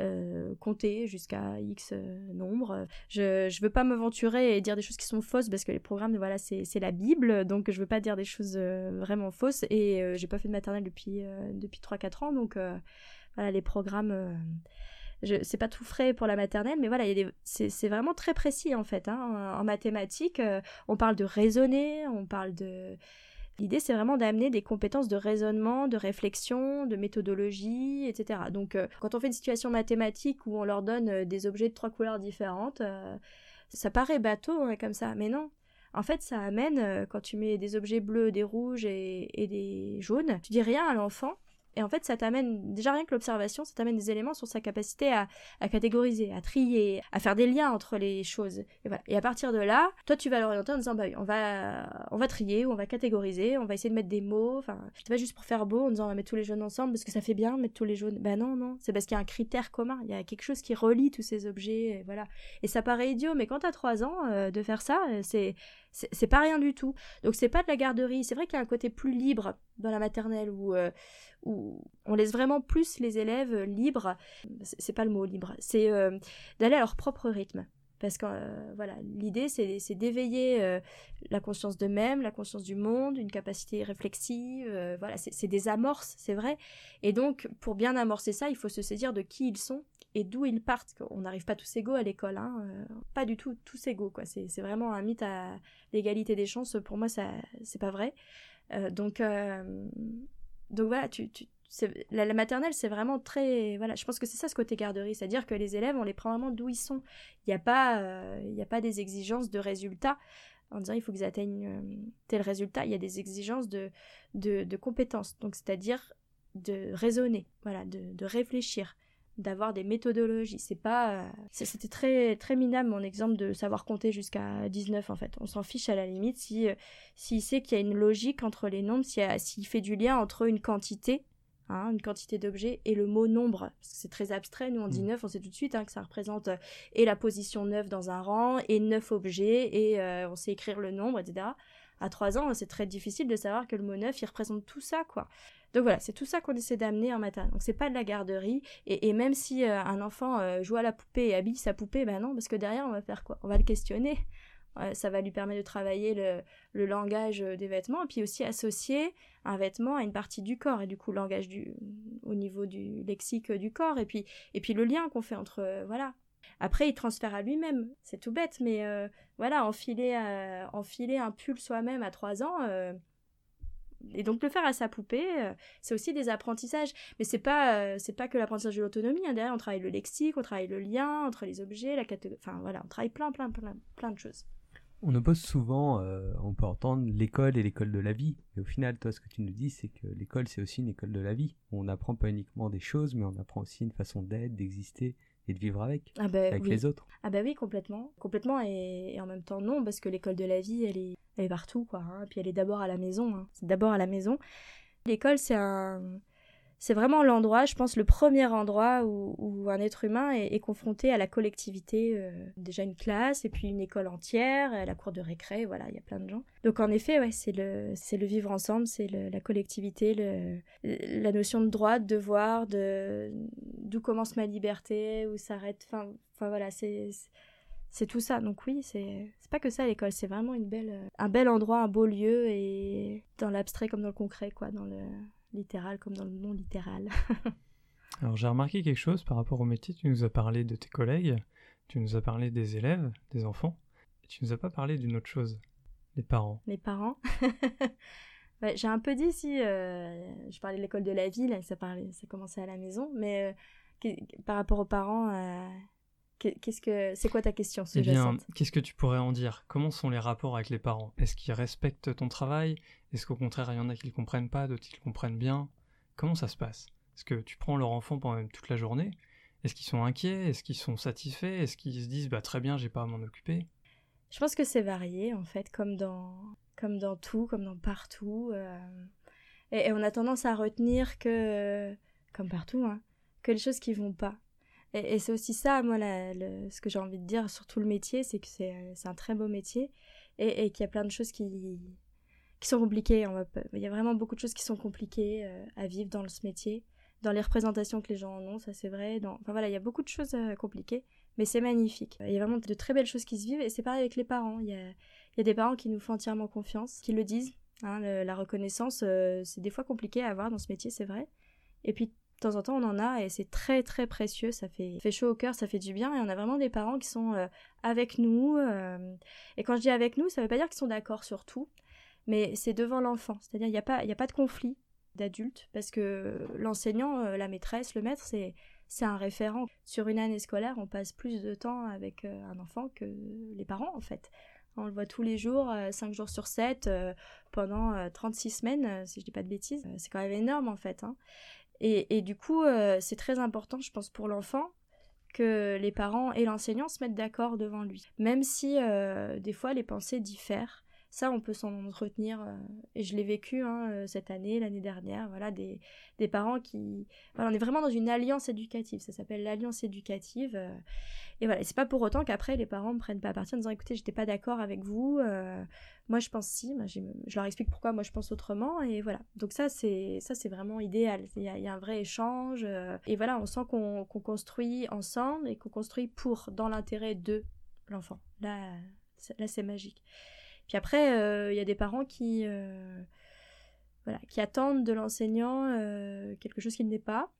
euh, compter jusqu'à X nombre. Je ne veux pas m'aventurer et dire des choses qui sont fausses parce que les programmes, voilà, c'est la Bible. Donc je veux pas dire des choses vraiment fausses. Et j'ai pas fait de maternelle depuis, depuis 3-4 ans. Donc voilà, les programmes. Euh, c'est pas tout frais pour la maternelle, mais voilà, c'est vraiment très précis en fait. Hein. En, mathématiques, euh, on parle de raisonner, on parle de. L'idée, c'est vraiment d'amener des compétences de raisonnement, de réflexion, de méthodologie, etc. Donc, euh, quand on fait une situation mathématique où on leur donne des objets de trois couleurs différentes, ça paraît bateau hein, comme ça, mais non. En fait, ça amène, quand tu mets des objets bleus, des rouges et, et des jaunes, tu dis rien à l'enfant, et en fait, ça t'amène, déjà rien que l'observation, ça t'amène des éléments sur sa capacité à, catégoriser, à trier, à faire des liens entre les choses. Et voilà. Et à partir de là, toi, tu vas l'orienter en disant, bah oui, on va, on va trier, ou on va catégoriser, on va essayer de mettre des mots. Enfin, c'est pas juste pour faire beau en disant, on va mettre tous les jaunes ensemble parce que ça fait bien mettre tous les jaunes. Ben non, non. C'est parce qu'il y a un critère commun. Il y a quelque chose qui relie tous ces objets. Et voilà. Et ça paraît idiot, mais quand t'as trois ans, euh, de faire ça, euh, c'est, c'est pas rien du tout. Donc c'est pas de la garderie. C'est vrai qu'il y a un côté plus libre dans la maternelle où, euh, où on laisse vraiment plus les élèves libres. C'est pas le mot libre. C'est euh, d'aller à leur propre rythme. Parce que euh, voilà, l'idée c'est d'éveiller la conscience d'eux-mêmes, la conscience du monde, une capacité réflexive. voilà, c'est des amorces, c'est vrai. Et donc, pour bien amorcer ça, il faut se saisir de qui ils sont et d'où ils partent. On n'arrive pas tous égaux à l'école, hein, euh, pas du tout tous égaux. Quoi. C'est, vraiment un mythe à l'égalité des chances. Pour moi, ça c'est pas vrai. Euh, donc, euh, donc voilà, tu la, maternelle, c'est vraiment très. Voilà, je pense que c'est ça ce côté garderie, c'est-à-dire que les élèves, on les prend vraiment d'où ils sont. Il n'y a, pas, il a pas des exigences de résultats en disant il faut qu'ils atteignent tel résultat. Il y a des exigences de, de, de compétences, donc c'est-à-dire de raisonner, voilà, de, de réfléchir d'avoir des méthodologies. C'est pas. Euh, c'était très, très minable mon exemple de savoir compter jusqu'à 19 en fait. On s'en fiche à la limite si euh, s'il sait qu'il y a une logique entre les nombres, s'il fait du lien entre une quantité, hein, une quantité d'objets, et le mot nombre. Parce que c'est très abstrait. Nous on dit 9, mm. on sait tout de suite hein, que ça représente euh, et la position 9 dans un rang, et 9 objets, et on sait écrire le nombre, etc. À 3 ans, c'est très difficile de savoir que le mot 9, il représente tout ça, quoi. Donc voilà, c'est tout ça qu'on essaie d'amener en matin. Donc c'est pas de la garderie. Et, même si euh, un enfant euh, joue à la poupée et habille sa poupée, ben non, parce que derrière on va faire quoi? On va le questionner. Ça va lui permettre de travailler le, langage euh, des vêtements et puis aussi associer un vêtement à une partie du corps et du coup le langage au niveau du lexique du corps et puis le lien qu'on fait entre voilà après, il transfère à lui-même. C'est tout bête, mais voilà, enfiler, un pull soi-même à 3 ans, Et donc le faire à sa poupée, euh, c'est aussi des apprentissages. Mais c'est pas, euh, pas que l'apprentissage de l'autonomie. hein. Derrière, on travaille le lexique, on travaille le lien entre les objets, la catégorie. Enfin voilà, on travaille plein, plein, plein, plein de choses. On oppose souvent, euh, on peut entendre l'école et l'école de la vie. Mais au final, toi, ce que tu nous dis, c'est que l'école, c'est aussi une école de la vie. On n'apprend pas uniquement des choses, mais on apprend aussi une façon d'être, d'exister et de vivre avec, Ah ben avec oui. les autres. Ah bah oui, complètement. Complètement et, et en même temps non, parce que l'école de la vie, elle est, elle est partout, quoi. hein. Et puis elle est d'abord à la maison. hein. C'est d'abord à la maison. L'école, c'est un... C'est vraiment l'endroit, je pense, le premier endroit où, où un être humain est, confronté à la collectivité. euh, déjà une classe, et puis une école entière, euh, la cour de récré, voilà, il y a plein de gens. Donc en effet, ouais, c'est le, c'est le vivre ensemble, c'est la collectivité, le, la notion de droit, de devoir, de d'où commence ma liberté, où s'arrête. Enfin, voilà, c'est c'est tout ça. Donc oui, c'est pas que ça l'école, c'est vraiment une belle, un bel endroit, un beau lieu et dans l'abstrait comme dans le concret, quoi, dans le littéral comme dans le non littéral. Alors j'ai remarqué quelque chose par rapport au métier. Tu nous as parlé de tes collègues, tu nous as parlé des élèves, des enfants, et tu nous as pas parlé d'une autre chose, les parents. Les parents. Ouais, j'ai un peu dit si euh, je parlais de l'école de la ville, ça parlait, ça commençait à la maison, mais euh, par rapport aux parents, euh, qu'est-ce que c'est quoi ta question Eh bien, qu'est-ce que tu pourrais en dire? Comment sont les rapports avec les parents? Est-ce qu'ils respectent ton travail? Est-ce qu'au contraire, il y en a qui le comprennent pas, d'autres qui le comprennent bien? Comment ça se passe? Est-ce que tu prends leur enfant pendant toute la journée? Est-ce qu'ils sont inquiets? Est-ce qu'ils sont satisfaits? Est-ce qu'ils se disent bah très bien, j'ai pas à m'en occuper? Je pense que c'est varié en fait, comme dans comme dans tout, comme dans partout. euh, Et, et on a tendance à retenir que, comme partout, hein, que les choses qui vont pas. Et, c'est aussi ça, moi, la- ce que j'ai envie de dire sur tout le métier, c'est que c'est c'est un très beau métier et, et qu'il y a plein de choses qui, qui sont compliquées. Il y a vraiment beaucoup de choses qui sont compliquées euh, à vivre dans ce métier, dans les représentations que les gens en ont, ça c'est vrai. Enfin voilà, il y a beaucoup de choses euh, compliquées, mais c'est magnifique. Il y a vraiment de très belles choses qui se vivent et c'est pareil avec les parents. Il y a, il y a des parents qui nous font entièrement confiance, qui le disent. hein, la reconnaissance, euh, c'est des fois compliqué à avoir dans ce métier, c'est vrai. Et puis temps en temps, on en a et c'est très très précieux. Ça fait, fait chaud au cœur, ça fait du bien. Et on a vraiment des parents qui sont euh, avec nous. euh, et quand je dis avec nous, ça veut pas dire qu'ils sont d'accord sur tout, mais c'est devant l'enfant. C'est-à-dire il n'y a pas, y a pas de conflit d'adultes parce que l'enseignant, euh, la maîtresse, le maître, c'est c'est un référent. Sur une année scolaire, on passe plus de temps avec un enfant que les parents, en fait. On le voit tous les jours, 5 jours sur 7, pendant euh, 36 semaines, si je dis pas de bêtises. C'est quand même énorme, en fait. hein. Et, du coup, euh, c'est très important, je pense, pour l'enfant que les parents et l'enseignant se mettent d'accord devant lui. Même si, euh, des fois, les pensées diffèrent. Ça, on peut s'en entretenir. euh, et je l'ai vécu hein, euh, cette année, l'année dernière. Voilà, des, parents qui... Voilà, on est vraiment dans une alliance éducative. Ça s'appelle l'alliance éducative. euh, et voilà, c'est pas pour autant qu'après les parents me prennent pas à en disant écoutez, j'étais pas d'accord avec vous, moi je pense si, je leur explique pourquoi moi je pense autrement, et voilà. Donc ça c'est ça c'est vraiment idéal. Il y, a, un vrai échange, et voilà, on sent qu'on construit ensemble et qu'on construit pour, dans l'intérêt de l'enfant. Là, là c'est magique. Puis après, euh, il y a des parents qui, euh, voilà, qui attendent de l'enseignant euh, quelque chose qu'il n'est pas.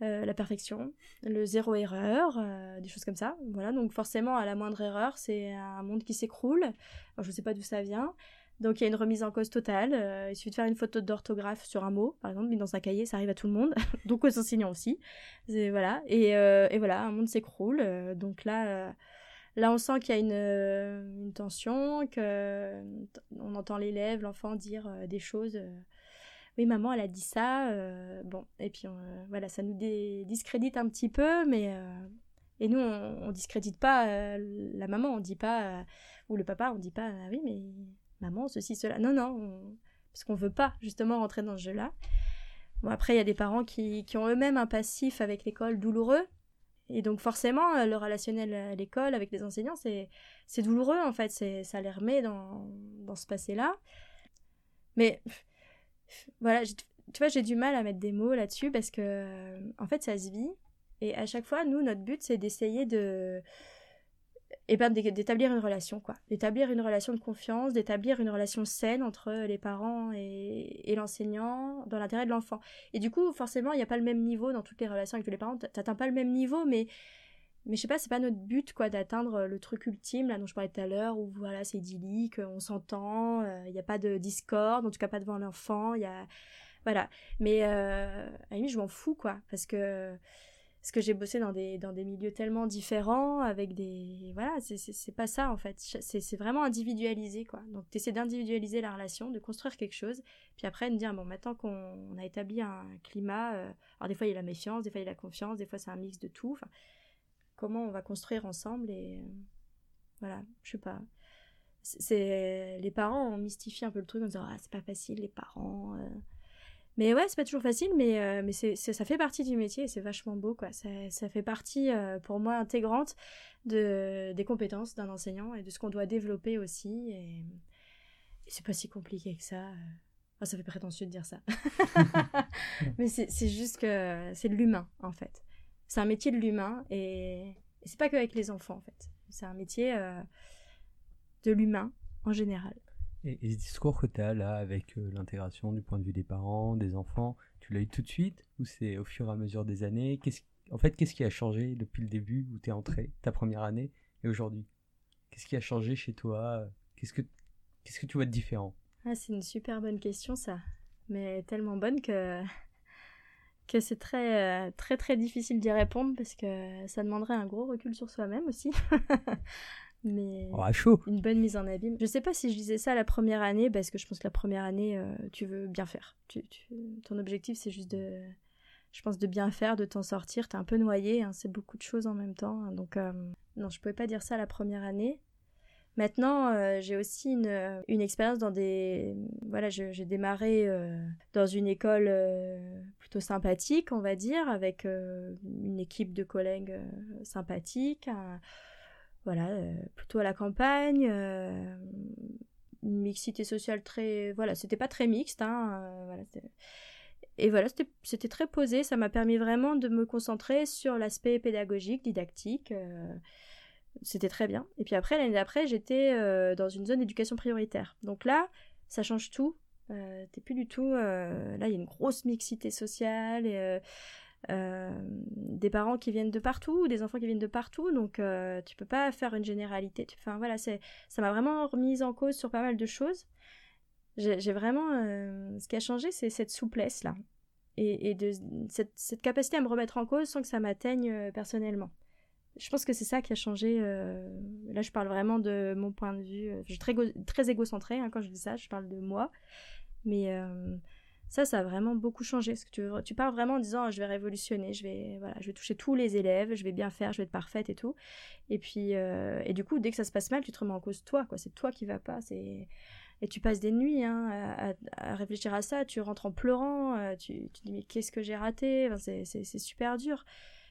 La perfection, le zéro erreur, des choses comme ça. Voilà, donc forcément, à la moindre erreur, c'est un monde qui s'écroule. Je ne sais pas d'où ça vient. Donc, il y a une remise en cause totale. Il suffit de faire une photo d'orthographe sur un mot, par exemple, mis dans un cahier, ça arrive à tout le monde, donc aux enseignants aussi. Voilà, et, et voilà, un monde s'écroule. Donc là, là, on sent qu'il y a une, euh, tension, que on entend l'élève, l'enfant dire euh, des choses. euh, oui maman elle a dit ça euh, bon et puis euh, voilà ça nous discrédite un petit peu mais euh, et nous on, on discrédite pas euh, la maman on dit pas euh, ou le papa on dit pas ah oui mais maman ceci cela non non on- parce qu'on veut pas justement rentrer dans ce jeu là bon après il y a des parents qui, qui ont eux-mêmes un passif avec l'école douloureux et donc forcément euh, le relationnel à l'école avec les enseignants c'est douloureux en fait ça les remet dans dans ce passé là mais voilà, tu vois, j'ai du mal à mettre des mots là-dessus parce que, en fait, ça se vit. Et à chaque fois, nous, notre but, c'est d'essayer de. Eh ben, d'é- d'établir une relation, quoi. D'établir une relation de confiance, d'établir une relation saine entre les parents et, et l'enseignant dans l'intérêt de l'enfant. Et du coup, forcément, il n'y a pas le même niveau dans toutes les relations avec tous les parents. T'atteins pas le même niveau, mais mais je sais pas, c'est pas notre but quoi d'atteindre le truc ultime là dont je parlais tout à l'heure où voilà c'est idyllique, on s'entend, il n'y a pas de discorde, en tout cas pas devant l'enfant, il y a voilà. Mais euh, à la je m'en fous quoi parce que parce que j'ai bossé dans des dans des milieux tellement différents avec des voilà c'est pas ça en fait c'est vraiment individualisé quoi donc t'essaies d'individualiser la relation de construire quelque chose puis après de dire bon maintenant qu'on a établi un climat euh, alors des fois il y a la méfiance des fois il y a la confiance des fois c'est un mix de tout comment on va construire ensemble et euh, voilà, je sais pas. C'est les parents ont mystifié un peu le truc en disant ah c'est pas facile les parents. Euh. Mais ouais c'est pas toujours facile mais euh, mais c'est ça fait partie du métier et c'est vachement beau quoi. Ça, ça fait partie pour moi intégrante de des compétences d'un enseignant et de ce qu'on doit développer aussi et, c'est pas si compliqué que ça. Oh, ça fait prétentieux de dire ça. mais c'est juste que c'est de l'humain en fait c'est un métier de l'humain et, c'est pas qu'avec les enfants en fait. C'est un métier euh, de l'humain en général. Et, et, ce discours que tu as là avec euh, l'intégration du point de vue des parents, des enfants, tu l'as eu tout de suite ou c'est au fur et à mesure des années? En fait, qu'est-ce qui a changé depuis le début où tu es entré, ta première année, et aujourd'hui? Qu'est-ce qui a changé chez toi? Qu'est-ce que que tu vois de différent? Ah, C'est une super bonne question ça, mais tellement bonne que que c'est très, euh, très, très difficile d'y répondre parce que ça demanderait un gros recul sur soi-même aussi. Mais oh, chaud. une bonne mise en abîme. Je sais pas si je disais ça la première année parce que je pense que la première année, euh, tu veux bien faire. Tu, ton objectif, c'est juste de, je pense, de bien faire, de t'en sortir. T'es un peu noyé, hein, c'est beaucoup de choses en même temps. Hein, donc, euh, non, je pouvais pas dire ça la première année. Maintenant, euh, j'ai aussi une, une expérience dans des... Voilà, j'ai démarré euh, dans une école plutôt sympathique, on va dire, avec une équipe de collègues sympathiques. Voilà, plutôt à la campagne. une mixité sociale très... Voilà, c'était pas très mixte. Hein, voilà, et voilà, c'était très posé. Ça m'a permis vraiment de me concentrer sur l'aspect pédagogique, didactique c'était très bien. Et puis après, l'année d'après, j'étais euh, dans une zone d'éducation prioritaire. Donc là, ça change tout. Euh, t'es plus du tout. Euh, là, il y a une grosse mixité sociale des parents qui viennent de partout, des enfants qui viennent de partout. Donc tu peux pas faire une généralité. Enfin voilà, c'est ça m'a vraiment remise en cause sur pas mal de choses. J'ai vraiment. ce qui a changé, c'est cette souplesse là. Et, de cette, capacité à me remettre en cause sans que ça m'atteigne personnellement je pense que c'est ça qui a changé. Euh, là, je parle vraiment de mon point de vue. Je suis très, très égocentrée hein, quand je dis ça, je parle de moi. Mais euh, ça, ça a vraiment beaucoup changé. Parce que tu, tu pars vraiment en disant je vais révolutionner, je vais, voilà, je vais toucher tous les élèves, je vais bien faire, je vais être parfaite et tout. Et puis, euh, et du coup, dès que ça se passe mal, tu te remets en cause toi. quoi. C'est toi qui va pas. C'est et tu passes des nuits hein, à, réfléchir à ça, tu rentres en pleurant, tu, tu te dis mais qu'est-ce que j'ai raté, c'est super dur.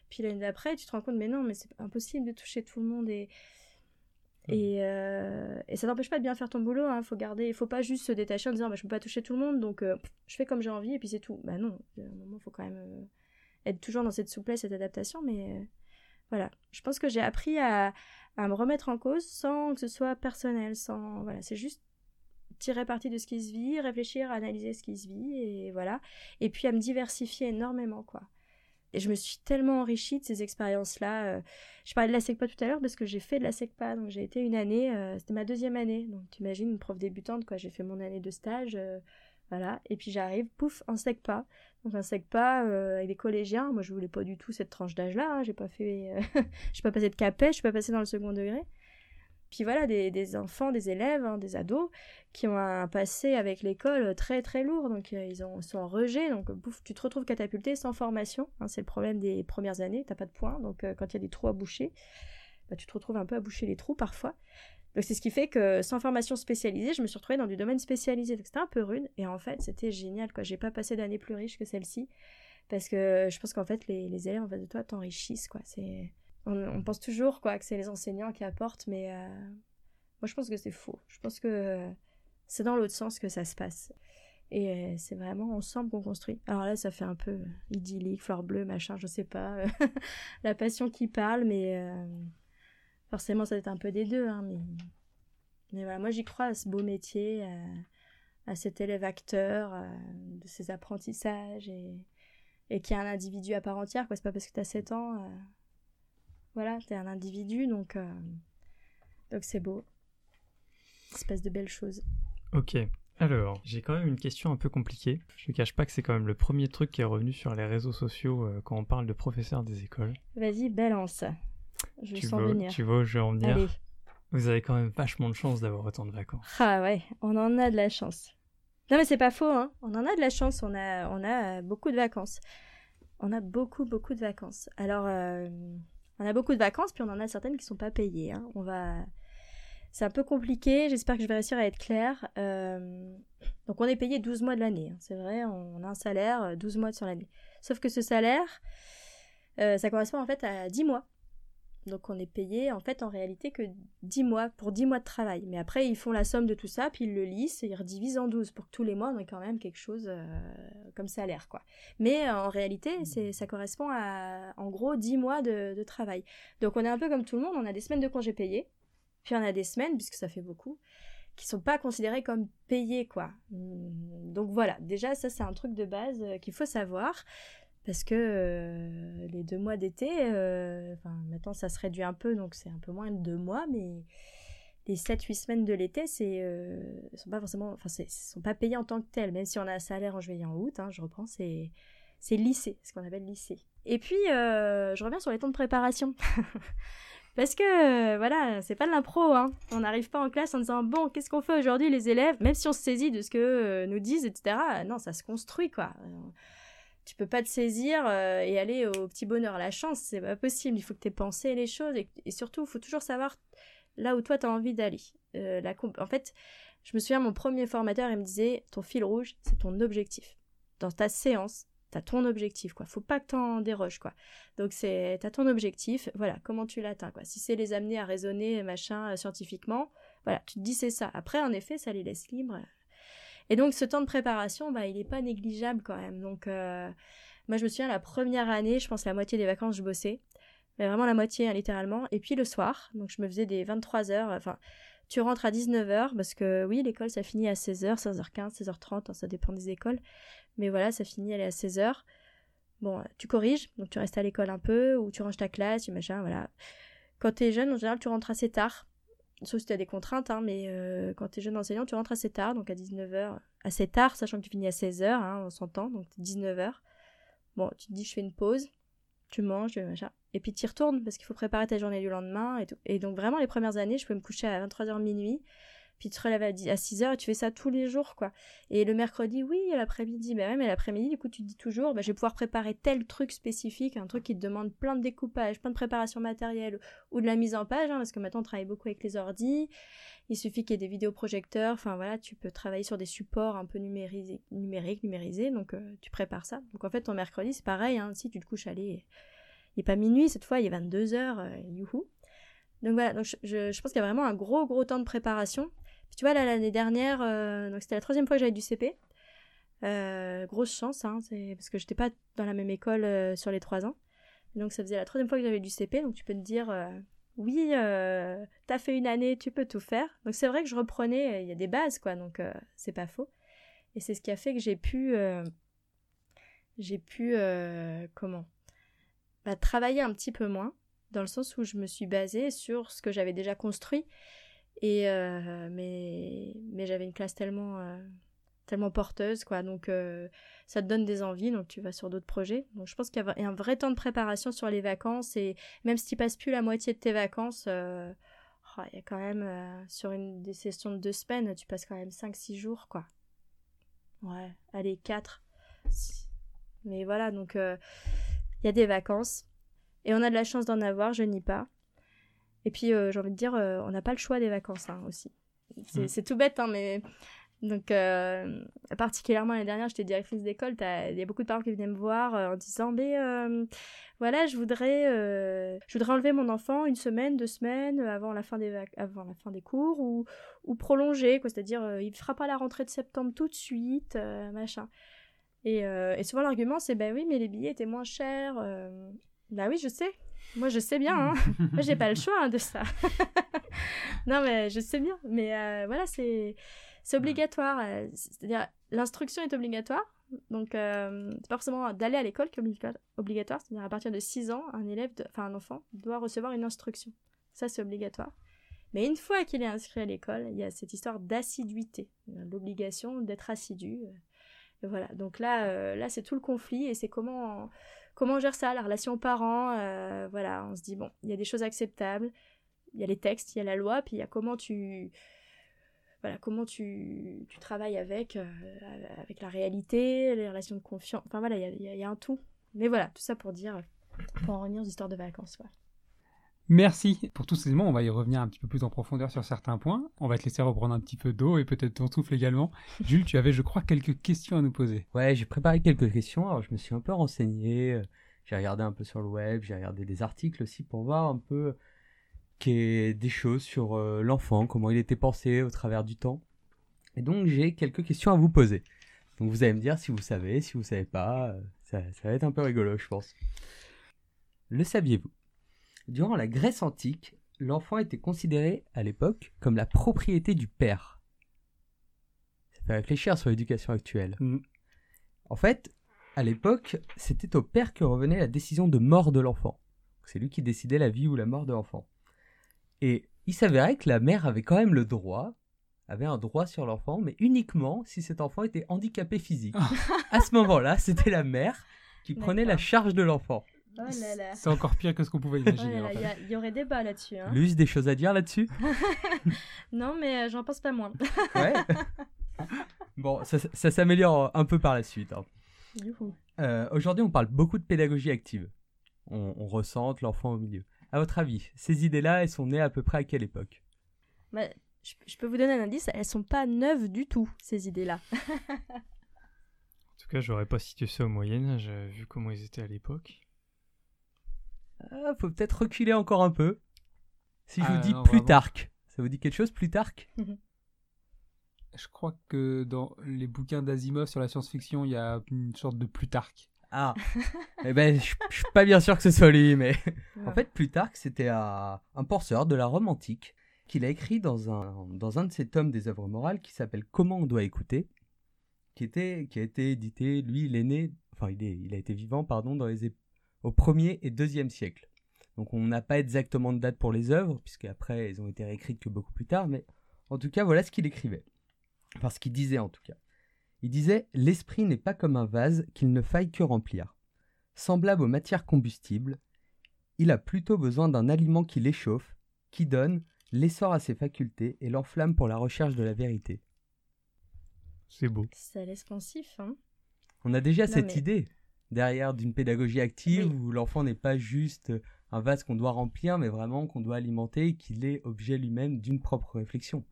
Puis l'année d'après, tu te rends compte, mais non, mais c'est impossible de toucher tout le monde et. Et, euh, et, ça n'empêche pas de bien faire ton boulot, hein. faut garder, faut pas juste se détacher en disant bah, je peux pas toucher tout le monde donc euh, je fais comme j'ai envie et puis c'est tout. Bah non, à un moment faut quand même euh, être toujours dans cette souplesse, cette adaptation, mais voilà. Je pense que j'ai appris à, à, me remettre en cause sans que ce soit personnel, sans. Voilà, c'est juste tirer parti de ce qui se vit, réfléchir, analyser ce qui se vit et voilà. Et puis à me diversifier énormément quoi. Et je me suis tellement enrichie de ces expériences-là. Euh. Je parlais de la SECPA tout à l'heure parce que j'ai fait de la SECPA. Donc j'ai été une année, euh, c'était ma deuxième année. Donc tu imagines une prof débutante, quoi. J'ai fait mon année de stage. Euh, voilà. Et puis j'arrive, pouf, en SECPA. Donc un SECPA avec des collégiens. Moi je voulais pas du tout cette tranche d'âge-là. Hein. J'ai pas fait. j'ai pas passé de capet, je suis pas passé dans le second degré. Puis voilà, des, enfants, des élèves, hein, des ados, qui ont un passé avec l'école très très lourd, donc euh, ils ont, sont en rejet, donc bouf, tu te retrouves catapulté sans formation, hein, c'est le problème des premières années, t'as pas de points, donc euh, quand il y a des trous à boucher, bah, tu te retrouves un peu à boucher les trous parfois. Donc c'est ce qui fait que sans formation spécialisée, je me suis retrouvée dans du domaine spécialisé, donc c'était un peu rude, et en fait c'était génial, quoi, j'ai pas passé d'année plus riche que celle-ci, parce que je pense qu'en fait les, les élèves en face de toi t'enrichissent, quoi, c'est on, pense toujours quoi que c'est les enseignants qui apportent, mais euh, moi je pense que c'est faux. Je pense que c'est dans l'autre sens que ça se passe. Et euh, c'est vraiment ensemble qu'on construit. Alors là, ça fait un peu idyllique, fleur bleue, machin, je sais pas. la passion qui parle, mais euh, forcément, ça va être un peu des deux. Hein, mais... mais voilà, moi j'y crois à ce beau métier, à, cet élève acteur, de ses apprentissages et, et qui est un individu à part entière. C'est pas parce que tu as 7 ans Voilà, t'es un individu, donc euh, donc c'est beau. Espèce de belle chose. Ok. Alors, j'ai quand même une question un peu compliquée. Je ne cache pas que c'est quand même le premier truc qui est revenu sur les réseaux sociaux euh, quand on parle de professeurs des écoles. Vas-y, balance. Je tu sens venir. Tu vois je veux en venir Allez. Vous avez quand même vachement de chance d'avoir autant de vacances. Ah ouais, on en a de la chance. Non mais c'est pas faux, hein. On en a de la chance, on a, on a beaucoup de vacances. On a beaucoup, beaucoup de vacances. Alors, euh, on a beaucoup de vacances, puis on en a certaines qui sont pas payées. hein. On va... C'est un peu compliqué, j'espère que je vais réussir à être claire. Euh, Donc on est payé 12 mois de l'année, hein. c'est vrai, on a un salaire euh, 12 mois sur l'année. Sauf que ce salaire, euh, ça correspond en fait à 10 mois. Donc on est payé en fait en réalité que 10 mois pour 10 mois de travail. Mais après ils font la somme de tout ça, puis ils le lissent et ils redivisent en 12 pour que tous les mois on ait quand même quelque chose euh, comme salaire quoi. Mais euh, en réalité c'est ça correspond à en gros 10 mois de, travail. Donc on est un peu comme tout le monde, on a des semaines de congés payés, puis on a des semaines, puisque ça fait beaucoup, qui sont pas considérées comme payées quoi. Hum, Donc voilà, déjà ça c'est un truc de base euh, qu'il faut savoir. Parce que euh, les deux mois d'été, euh, maintenant ça se réduit un peu, donc c'est un peu moins de deux mois, mais les 7-8 semaines de l'été, c'est euh, sont pas forcément, enfin sont pas payés en tant que tels, même si on a un salaire en juillet et en août, hein, je reprends, c'est lycée, ce qu'on appelle lycée. Et puis euh, je reviens sur les temps de préparation. Parce que voilà, c'est pas de l'impro, hein. On n'arrive pas en classe en disant bon, qu'est-ce qu'on fait aujourd'hui les élèves, même si on se saisit de ce que nous disent, etc. Non, ça se construit quoi. Tu peux pas te saisir euh, et aller au petit bonheur. La chance, c'est pas possible. Il faut que tu aies pensé les choses et, surtout, il faut toujours savoir là où toi tu as envie d'aller. Euh, en fait, je me souviens, mon premier formateur, il me disait ton fil rouge, c'est ton objectif. Dans ta séance, t'as ton objectif, quoi. Faut pas que t'en déroges, quoi. Donc c'est, t'as ton objectif, voilà, comment tu l'atteins, quoi. Si c'est les amener à raisonner, machin, euh, scientifiquement, voilà, tu te dis c'est ça. Après, en effet, ça les laisse libres. Et donc ce temps de préparation, bah, il est pas négligeable quand même. Donc euh, moi, je me souviens la première année, je pense la moitié des vacances, je bossais. Mais vraiment la moitié, hein, littéralement. Et puis le soir, donc je me faisais des 23 heures, enfin, tu rentres à 19h, parce que oui, l'école, ça finit à 16h, 16h15, 16h30, hein, ça dépend des écoles. Mais voilà, ça finit, elle est à 16h. Bon, tu corriges, donc tu restes à l'école un peu, ou tu ranges ta classe, machin, voilà. Quand t'es jeune, en général, tu rentres assez tard. Sauf si t'as des contraintes, hein, mais euh, quand t'es jeune enseignant, tu rentres assez tard, donc à 19h. Assez tard, sachant que tu finis à 16h, hein, on s'entend, donc 19h. Bon, tu te dis, je fais une pause, tu manges, tu. Et puis tu y retournes, parce qu'il faut préparer ta journée du lendemain et tout. Et donc vraiment, les premières années, je pouvais me coucher à 23h minuit, puis tu te relèves à 10 à 6h et tu fais ça tous les jours, quoi. Et le mercredi, oui, l'après-midi, bah ouais, mais l'après-midi, du coup, tu te dis toujours, bah, je vais pouvoir préparer tel truc spécifique, un truc qui te demande plein de découpage, plein de préparation matérielle ou de la mise en page, hein, parce que maintenant, on travaille beaucoup avec les ordis. Il suffit qu'il y ait des vidéoprojecteurs, enfin voilà, tu peux travailler sur des supports un peu numérisés, numériques, numérisés, donc euh, tu prépares ça. Donc en fait, ton mercredi, c'est pareil, hein, si tu te couches, allez, il n'est pas minuit cette fois, il est 22h, euh, youhou. Donc voilà, donc je, je pense qu'il y a vraiment un gros, gros temps de préparation. Tu vois, l'année dernière, euh, donc c'était la troisième fois que j'avais du CP. Euh, grosse chance, hein, c'est parce que j'étais pas dans la même école euh, sur les trois ans. Donc ça faisait la troisième fois que j'avais du CP, donc tu peux te dire, oui, t'as fait une année, tu peux tout faire. Donc c'est vrai que je reprenais, il y a des bases, quoi, donc c'est pas faux. Et c'est ce qui a fait que j'ai pu, j'ai pu, comment, bah, travailler un petit peu moins, dans le sens où je me suis basée sur ce que j'avais déjà construit. Et euh, mais mais j'avais une classe tellement euh, tellement porteuse quoi. Donc euh, ça te donne des envies donc tu vas sur d'autres projets. Donc je pense qu'il y a un vrai temps de préparation sur les vacances et même si tu passes plus la moitié de tes vacances oh, il y a quand même sur une des sessions de deux semaines tu passes quand même 5-6 jours quoi. Ouais. Allez 4 mais voilà donc il y a des vacances. Et on a de la chance d'en avoir je nie pas et puis, euh, j'ai envie de dire, euh, on n'a pas le choix des vacances hein, aussi. C'est Mm. c'est tout bête, hein, mais. Donc, euh, particulièrement l'année dernière, j'étais directrice d'école. Il y a beaucoup de parents qui venaient me voir en disant Mais voilà, je voudrais, je voudrais enlever mon enfant une semaine, deux semaines avant la fin des, avant la fin des cours ou, ou prolonger, quoi. C'est-à-dire, il ne fera pas la rentrée de septembre tout de suite, machin. Et, et souvent, l'argument, c'est Ben oui, mais les billets étaient moins chers. Bah oui, je sais. Moi, je sais bien. Hein. Moi, j'ai pas le choix hein, de ça. non, mais je sais bien. Mais euh, voilà, c'est c'est obligatoire. euh, C'est-à-dire, l'instruction est obligatoire, Donc, euh, c'est pas forcément d'aller à l'école qui est obliga- obligatoire. C'est-à-dire à partir de 6 ans, un élève, de- enfin un enfant, doit recevoir une instruction. Ça, c'est obligatoire. Mais une fois qu'il est inscrit à l'école, il y a cette histoire d'assiduité, l'obligation d'être assidu. et voilà. Donc là, euh, là, c'est tout le conflit et c'est comment comment on gère ça, la relation parents. euh, voilà, on se dit bon, il y a des choses acceptables, il y a les textes, il y a la loi, puis il y a comment tu voilà, comment tu, tu travailles avec, euh, avec la réalité, les relations de confiance. Enfin voilà, il y a, un tout. Mais voilà, tout ça pour dire, pour en revenir aux histoires de vacances. Merci pour tous ces éléments. On va y revenir un petit peu plus en profondeur sur certains points. On va te laisser reprendre un petit peu d'eau et peut-être ton souffle également. Jules, tu avais, je crois, quelques questions à nous poser. Ouais, j'ai préparé quelques questions. Alors, je me suis un peu renseigné. euh, J'ai regardé un peu sur le web. J'ai regardé des articles aussi pour voir un peu des choses sur euh, l'enfant, comment il était pensé au travers du temps. Et donc, j'ai quelques questions à vous poser. Donc, vous allez me dire si vous savez, si vous savez pas. euh, Ça, ça va être un peu rigolo, je pense. Le saviez-vous? Durant la Grèce antique, l'enfant était considéré à l'époque comme la propriété du père. Ça fait réfléchir sur l'éducation actuelle. Mm. En fait, à l'époque, c'était au père que revenait la décision de mort de l'enfant. C'est lui qui décidait la vie ou la mort de l'enfant. Et il s'avérait que la mère avait quand même le droit, avait un droit sur l'enfant, mais uniquement si cet enfant était handicapé physique. à ce moment-là, c'était la mère qui prenait la charge de l'enfant. Oh là là. C'est encore pire que ce qu'on pouvait Oh imaginer. Il fait. y, y aurait débat là-dessus. Hein. Luce, des choses à dire là-dessus? Non, mais euh, j'en pense pas moins. Ouais. bon, ça, ça s'améliore un peu par la suite. hein. Euh, Aujourd'hui, on parle beaucoup de pédagogie active. On, on ressente l'enfant au milieu. À votre avis, ces idées-là, elles sont nées à peu près à quelle époque? Bah, je, je peux vous donner un indice, elles sont pas neuves du tout, ces idées-là. En tout cas, j'aurais pas situé ça au Moyen-Âge, euh, vu comment ils étaient à l'époque. Ah, Faut peut-être reculer encore un peu. Si je Ah, vous dis non, vraiment. Plutarque, ça vous dit quelque chose, Plutarque? Je crois que dans les bouquins d'Asimov sur la science-fiction, il y a une sorte de Plutarque. Ah Eh ben, je je suis pas bien sûr que ce soit lui, mais... En fait, Plutarque, c'était un, un penseur de la Rome antique qu'il a écrit dans un, dans un de ses tomes des œuvres morales qui s'appelle Comment on doit écouter, qui, était, qui a été édité, lui, il est né, enfin, il, est, il a été vivant, pardon, dans les, au 1er et 2e siècle. Donc, on n'a pas exactement de date pour les œuvres, puisqu'après, elles ont été réécrites que beaucoup plus tard, mais en tout cas, voilà ce qu'il écrivait. Enfin, ce qu'il disait en tout cas. Il disait L'esprit n'est pas comme un vase qu'il ne faille que remplir. Semblable aux matières combustibles, il a plutôt besoin d'un aliment qui l'échauffe, qui donne l'essor à ses facultés et l'enflamme pour la recherche de la vérité. C'est beau. Ça laisse pensif, hein. On a déjà Non, cette mais- idée derrière d'une pédagogie active Oui. où l'enfant n'est pas juste un vase qu'on doit remplir, mais vraiment qu'on doit alimenter et qu'il est objet lui-même d'une propre réflexion.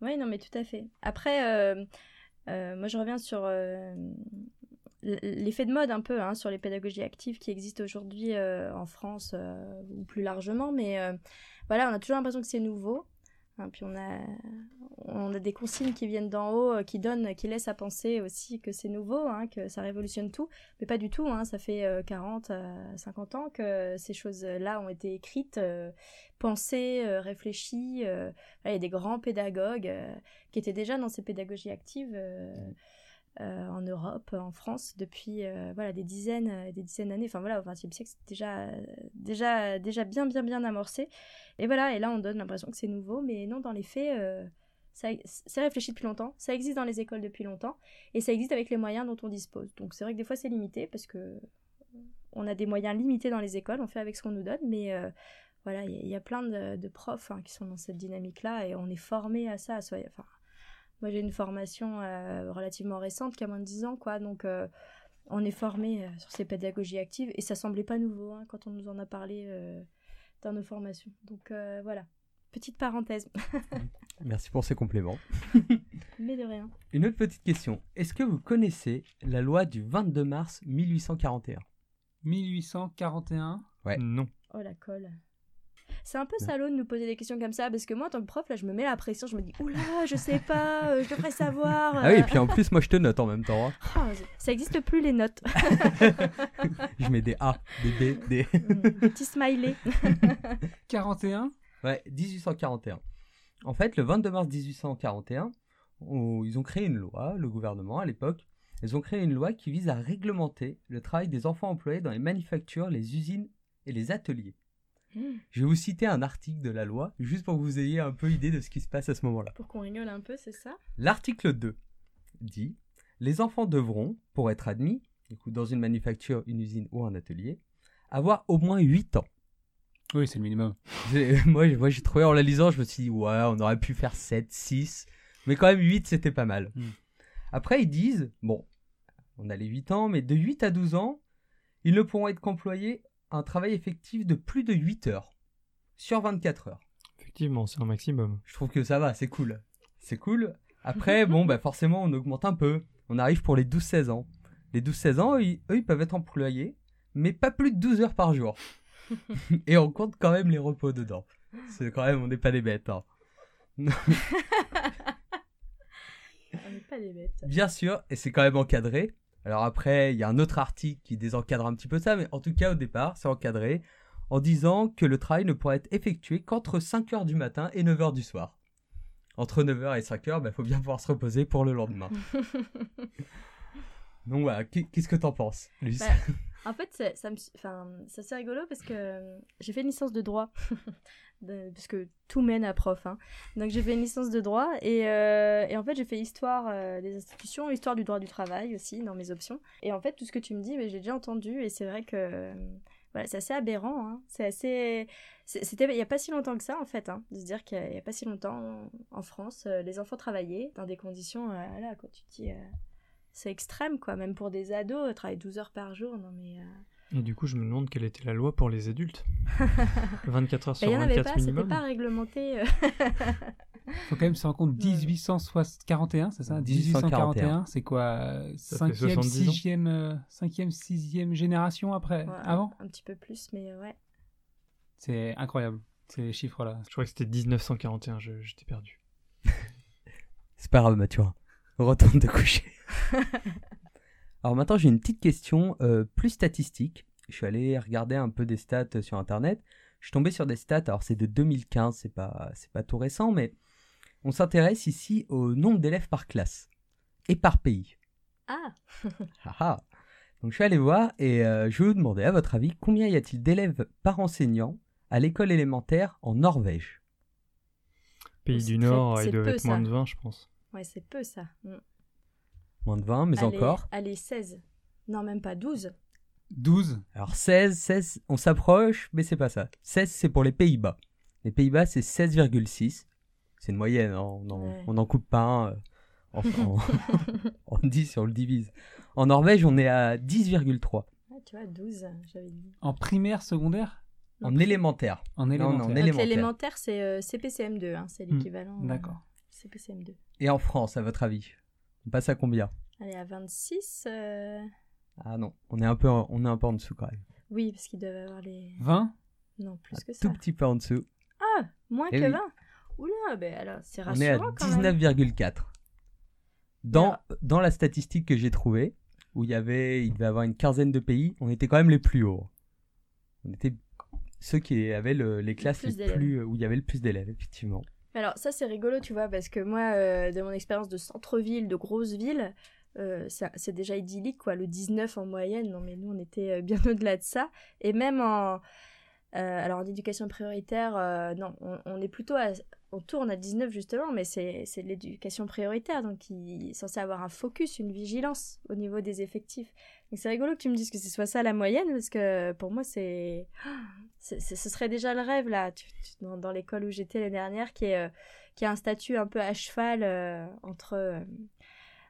Oui, non, mais tout à fait. Après, euh, euh, moi, je reviens sur euh, l'effet de mode un peu hein, sur les pédagogies actives qui existent aujourd'hui euh, en France euh, ou plus largement. Mais euh, voilà, on a toujours l'impression que c'est nouveau. Hein, puis on a, on a des consignes qui viennent d'en haut, euh, qui donnent, qui laissent à penser aussi que c'est nouveau, hein, que ça révolutionne tout. Mais pas du tout. hein, ça fait euh, 40, euh, 50 ans que ces choses-là ont été écrites, euh, pensées, réfléchies. euh, il y a des grands pédagogues qui étaient déjà dans ces pédagogies actives euh, euh, en Europe, en France, depuis euh, voilà, des dizaines euh, des dizaines d'années. Enfin voilà, au XXe siècle, c'est déjà, déjà, déjà bien, bien, bien amorcé. Et voilà, et là, on donne l'impression que c'est nouveau, mais non, dans les faits, euh, c'est réfléchi depuis longtemps, ça existe dans les écoles depuis longtemps, et ça existe avec les moyens dont on dispose. Donc c'est vrai que des fois, c'est limité, parce que on a des moyens limités dans les écoles, on fait avec ce qu'on nous donne, mais voilà, il y, a- plein de, profs hein, qui sont dans cette dynamique-là et on est formé à ça. soit- enfin, moi, j'ai une formation euh, relativement récente qui a moins de 10 ans, quoi. Donc, euh, on est formé euh, sur ces pédagogies actives et ça semblait pas nouveau hein, quand on nous en a parlé euh, dans nos formations. Donc, euh, voilà. Petite parenthèse, Merci pour ces compléments. mais de rien. Une autre petite question. Est-ce que vous connaissez la loi du 22 mars 1841 1841. Ouais. Non. Oh la colle. C'est un peu Ouais. salaud de nous poser des questions comme ça parce que moi, en tant que prof, là, je me mets la pression, je me dis, oula, je sais pas, euh, je devrais savoir. Ah oui, euh. et puis en plus, moi je te note en même temps. hein. Ah, ça existe plus les notes. Je mets des A, des B, des. Des petits smileys. 41 Ouais, 1841. En fait, le 22 mars 1841, on- ils ont créé une loi, le gouvernement à l'époque, elles ont créé une loi qui vise à réglementer le travail des enfants employés dans les manufactures, les usines et les ateliers. Hmm. Je vais vous citer un article de la loi, juste pour que vous ayez un peu idée de ce qui se passe à ce moment-là. Pour qu'on rigole un peu, c'est ça? L'article 2 dit Les enfants devront, pour être admis, du coup, dans une manufacture, une usine ou un atelier, avoir au moins 8 ans. Oui, c'est le minimum. Moi, j'ai- moi, j'ai trouvé en la lisant, je me suis dit, ouais, on aurait pu faire 7, 6, mais quand même 8, c'était pas mal. Hmm. Après, ils disent, bon, on a les 8 ans, mais de 8 à 12 ans, ils ne pourront être qu'employés un travail effectif de plus de 8 heures sur 24 heures. Effectivement, c'est un maximum. Je trouve que ça va, c'est cool. C'est cool. Après, bon, bah forcément, on augmente un peu. On arrive pour les 12-16 ans. Les 12-16 ans, eux, ils, eux, ils peuvent être employés, mais pas plus de 12 heures par jour. Et on compte quand même les repos dedans. C'est quand même, on n'est pas des bêtes. hein. On n'est pas des bêtes. Bien sûr, et c'est quand même encadré. Alors après, il y a un autre article qui désencadre un petit peu ça, mais en tout cas, au départ, c'est encadré en disant que le travail ne pourrait être effectué qu'entre 5h du matin et 9h du soir. Entre 9h et 5h, il faut bien pouvoir se reposer pour le lendemain. Donc voilà, qu'est- qu'est-ce que t'en penses, Luce Bah, En fait, c'est- ça me, enfin, c'est rigolo parce que euh, j'ai fait une licence de droit. De- parce que tout mène à prof. hein. Donc j'ai fait une licence de droit et, euh, et en fait j'ai fait histoire euh, des institutions, histoire du droit du travail aussi dans mes options. Et en fait tout ce que tu me dis, mais j'ai déjà entendu et c'est vrai que voilà, c'est assez aberrant. hein. C'est assez, c'était il y a pas si longtemps que ça en fait, hein, de se dire qu'il y a pas si longtemps en France, les enfants travaillaient dans des conditions là quoi. Tu te dis, c'est extrême quoi, même pour des ados, euh, travailler 12 heures par jour, non mais. euh, Et du coup, je me demande quelle était la loi pour les adultes. 24 heures Bah, sur il y en avait 24 pas, c'était pas réglementé. euh. faut quand même se rendre compte 1841, c'est ça? 1841. 1841, c'est quoi Ça fait 5e, 70 ans. 6e, 5e, 6e génération après Ouais, Avant? Un petit peu plus, mais ouais. C'est incroyable, ces chiffres-là. Je crois que c'était 1941, je- j'étais perdu. C'est pas grave, Mathurin. Retourne te coucher. Alors maintenant, j'ai une petite question euh, plus statistique. Je suis allé regarder un peu des stats sur Internet. Je suis tombé sur des stats, alors c'est de 2015, c'est pas, c'est pas tout récent, mais on s'intéresse ici au nombre d'élèves par classe et par pays. Ah Ah ah. Donc je suis allé voir et euh, je vais vous demander, à votre avis, combien y a-t-il d'élèves par enseignant à l'école élémentaire en Norvège? Pays du Nord, il devait être moins de 20, je pense. Ouais, c'est peu ça. Mm. Moins de 20, mais Allez, encore. Allez, 16. Non, même pas 12. 12 Alors 16, 16, on s'approche, mais c'est pas ça. 16, c'est pour les Pays-Bas. Les Pays-Bas, c'est 16,6. C'est une moyenne, hein, on n'en Ouais. on en coupe pas un. euh, en, en, en 10, on le divise. En Norvège, on est à 10,3. Ah, tu vois, 12, j'avais dit. En primaire, secondaire? Non, En élémentaire. En élémentaire l'élémentaire, c'est euh, CPCM2, hein, c'est Hmm, l'équivalent. euh, D'accord. CPCM2. Et en France, à votre avis? On passe à combien? Allez, à 26. euh, Ah non, on est, un peu en, on est un peu en dessous quand même. Oui, parce qu'ils doivent avoir les. 20 Non, plus Un que ça. tout petit peu en dessous. Ah, moins Eh que oui. 20. Oula, ben alors, c'est On est à rassurant quand même. 19,4. Dans, Alors- dans la statistique que j'ai trouvée, où il y avait, il devait y avoir une quinzaine de pays, on était quand même les plus hauts. On était ceux qui avaient le- les classes plus les plus, où il y avait le plus d'élèves, effectivement. Alors ça c'est rigolo tu vois parce que moi euh, de mon expérience de centre-ville, de grosse ville, euh, c'est déjà idyllique quoi, le 19 en moyenne, non mais nous on était euh, bien au-delà de ça. Et même en euh, alors en éducation prioritaire non on, on est plutôt à, on tourne à 19 justement mais c'est l'éducation prioritaire. Donc qui est censé avoir un focus, une vigilance au niveau des effectifs. Donc c'est rigolo que tu me dises que ce soit ça la moyenne parce que pour moi c'est- ce serait déjà le rêve là tu- tu- dans, dans l'école où j'étais l'année dernière qui est euh, qui a un statut un peu à cheval euh, entre euh,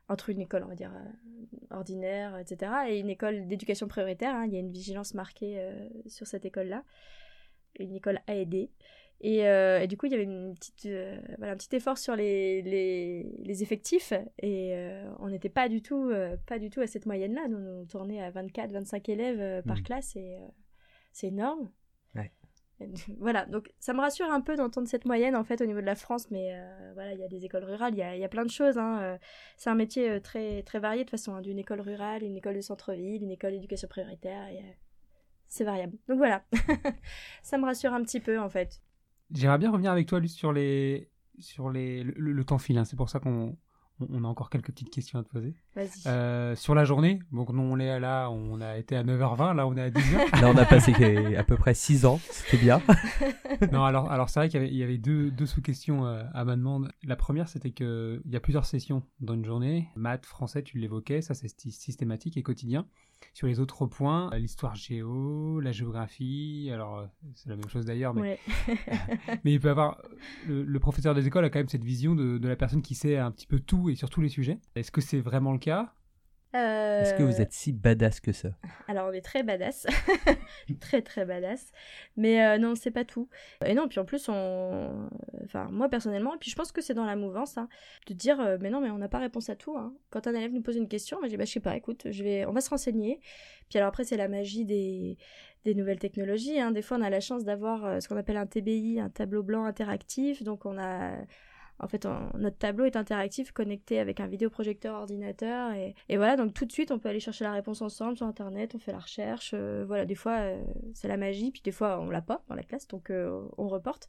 entre une école on va dire euh, ordinaire etc et une école d'éducation prioritaire hein. il y a une vigilance marquée euh, sur cette école là une école AED et, euh, et du coup il y avait une petite voilà un petit effort sur les, les, les effectifs et on n'était pas du tout pas du tout à cette moyenne là nous on tournait à 24 25 élèves par Mhm. classe et c'est énorme. voilà, donc ça me rassure un peu d'entendre cette moyenne en fait au niveau de la France, mais euh, voilà, il y a des écoles rurales, il y a, y a plein de choses. hein, euh, c'est un métier euh, très, très varié de toute façon, hein, d'une école rurale, une école de centre-ville, une école d'éducation prioritaire, c'est variable. Donc voilà, ça me rassure un petit peu en fait. J'aimerais bien revenir avec toi, Luce, sur les sur les le, le- le temps file. hein. C'est pour ça qu'on on a encore quelques petites questions à te poser. Vas-y. Euh, sur la journée, donc nous on est là, on a été à 9h20, là on est à 10h. Là, on a passé à peu près 6 ans, c'était bien. non, alors, alors c'est vrai qu'il y avait, il y avait deux, deux sous-questions euh, à ma demande. La première, c'était qu'il y a plusieurs sessions dans une journée. Maths, français, tu l'évoquais, ça c'est systématique et quotidien. Sur les autres points, l'histoire géo, la géographie, alors euh, c'est la même chose d'ailleurs, mais, mais il peut avoir. Le, professeur des écoles a quand même cette vision de, de la personne qui sait un petit peu tout et sur tous les sujets. Est-ce que c'est vraiment le cas? Est-ce que vous êtes si badass que ça? Alors on est très badass, très très badass, mais euh, non c'est pas tout. Et non puis en plus on, enfin moi personnellement, et puis je pense que c'est dans la mouvance hein, de dire euh, mais non mais on n'a pas réponse à tout. Hein. Quand un élève nous pose une question, moi je dis bah je sais pas, écoute, je vais, on va se renseigner. Puis alors après c'est la magie des des nouvelles technologies. Hein. Des fois on a la chance d'avoir euh, ce qu'on appelle un TBI, un tableau blanc interactif, donc on a en fait, notre tableau est interactif, connecté avec un vidéoprojecteur ordinateur. Et, voilà, donc tout de suite, on peut aller chercher la réponse ensemble sur Internet, on fait la recherche. Euh, voilà, des fois, euh, c'est la magie, puis des fois, on l'a pas dans la classe, donc euh, on reporte.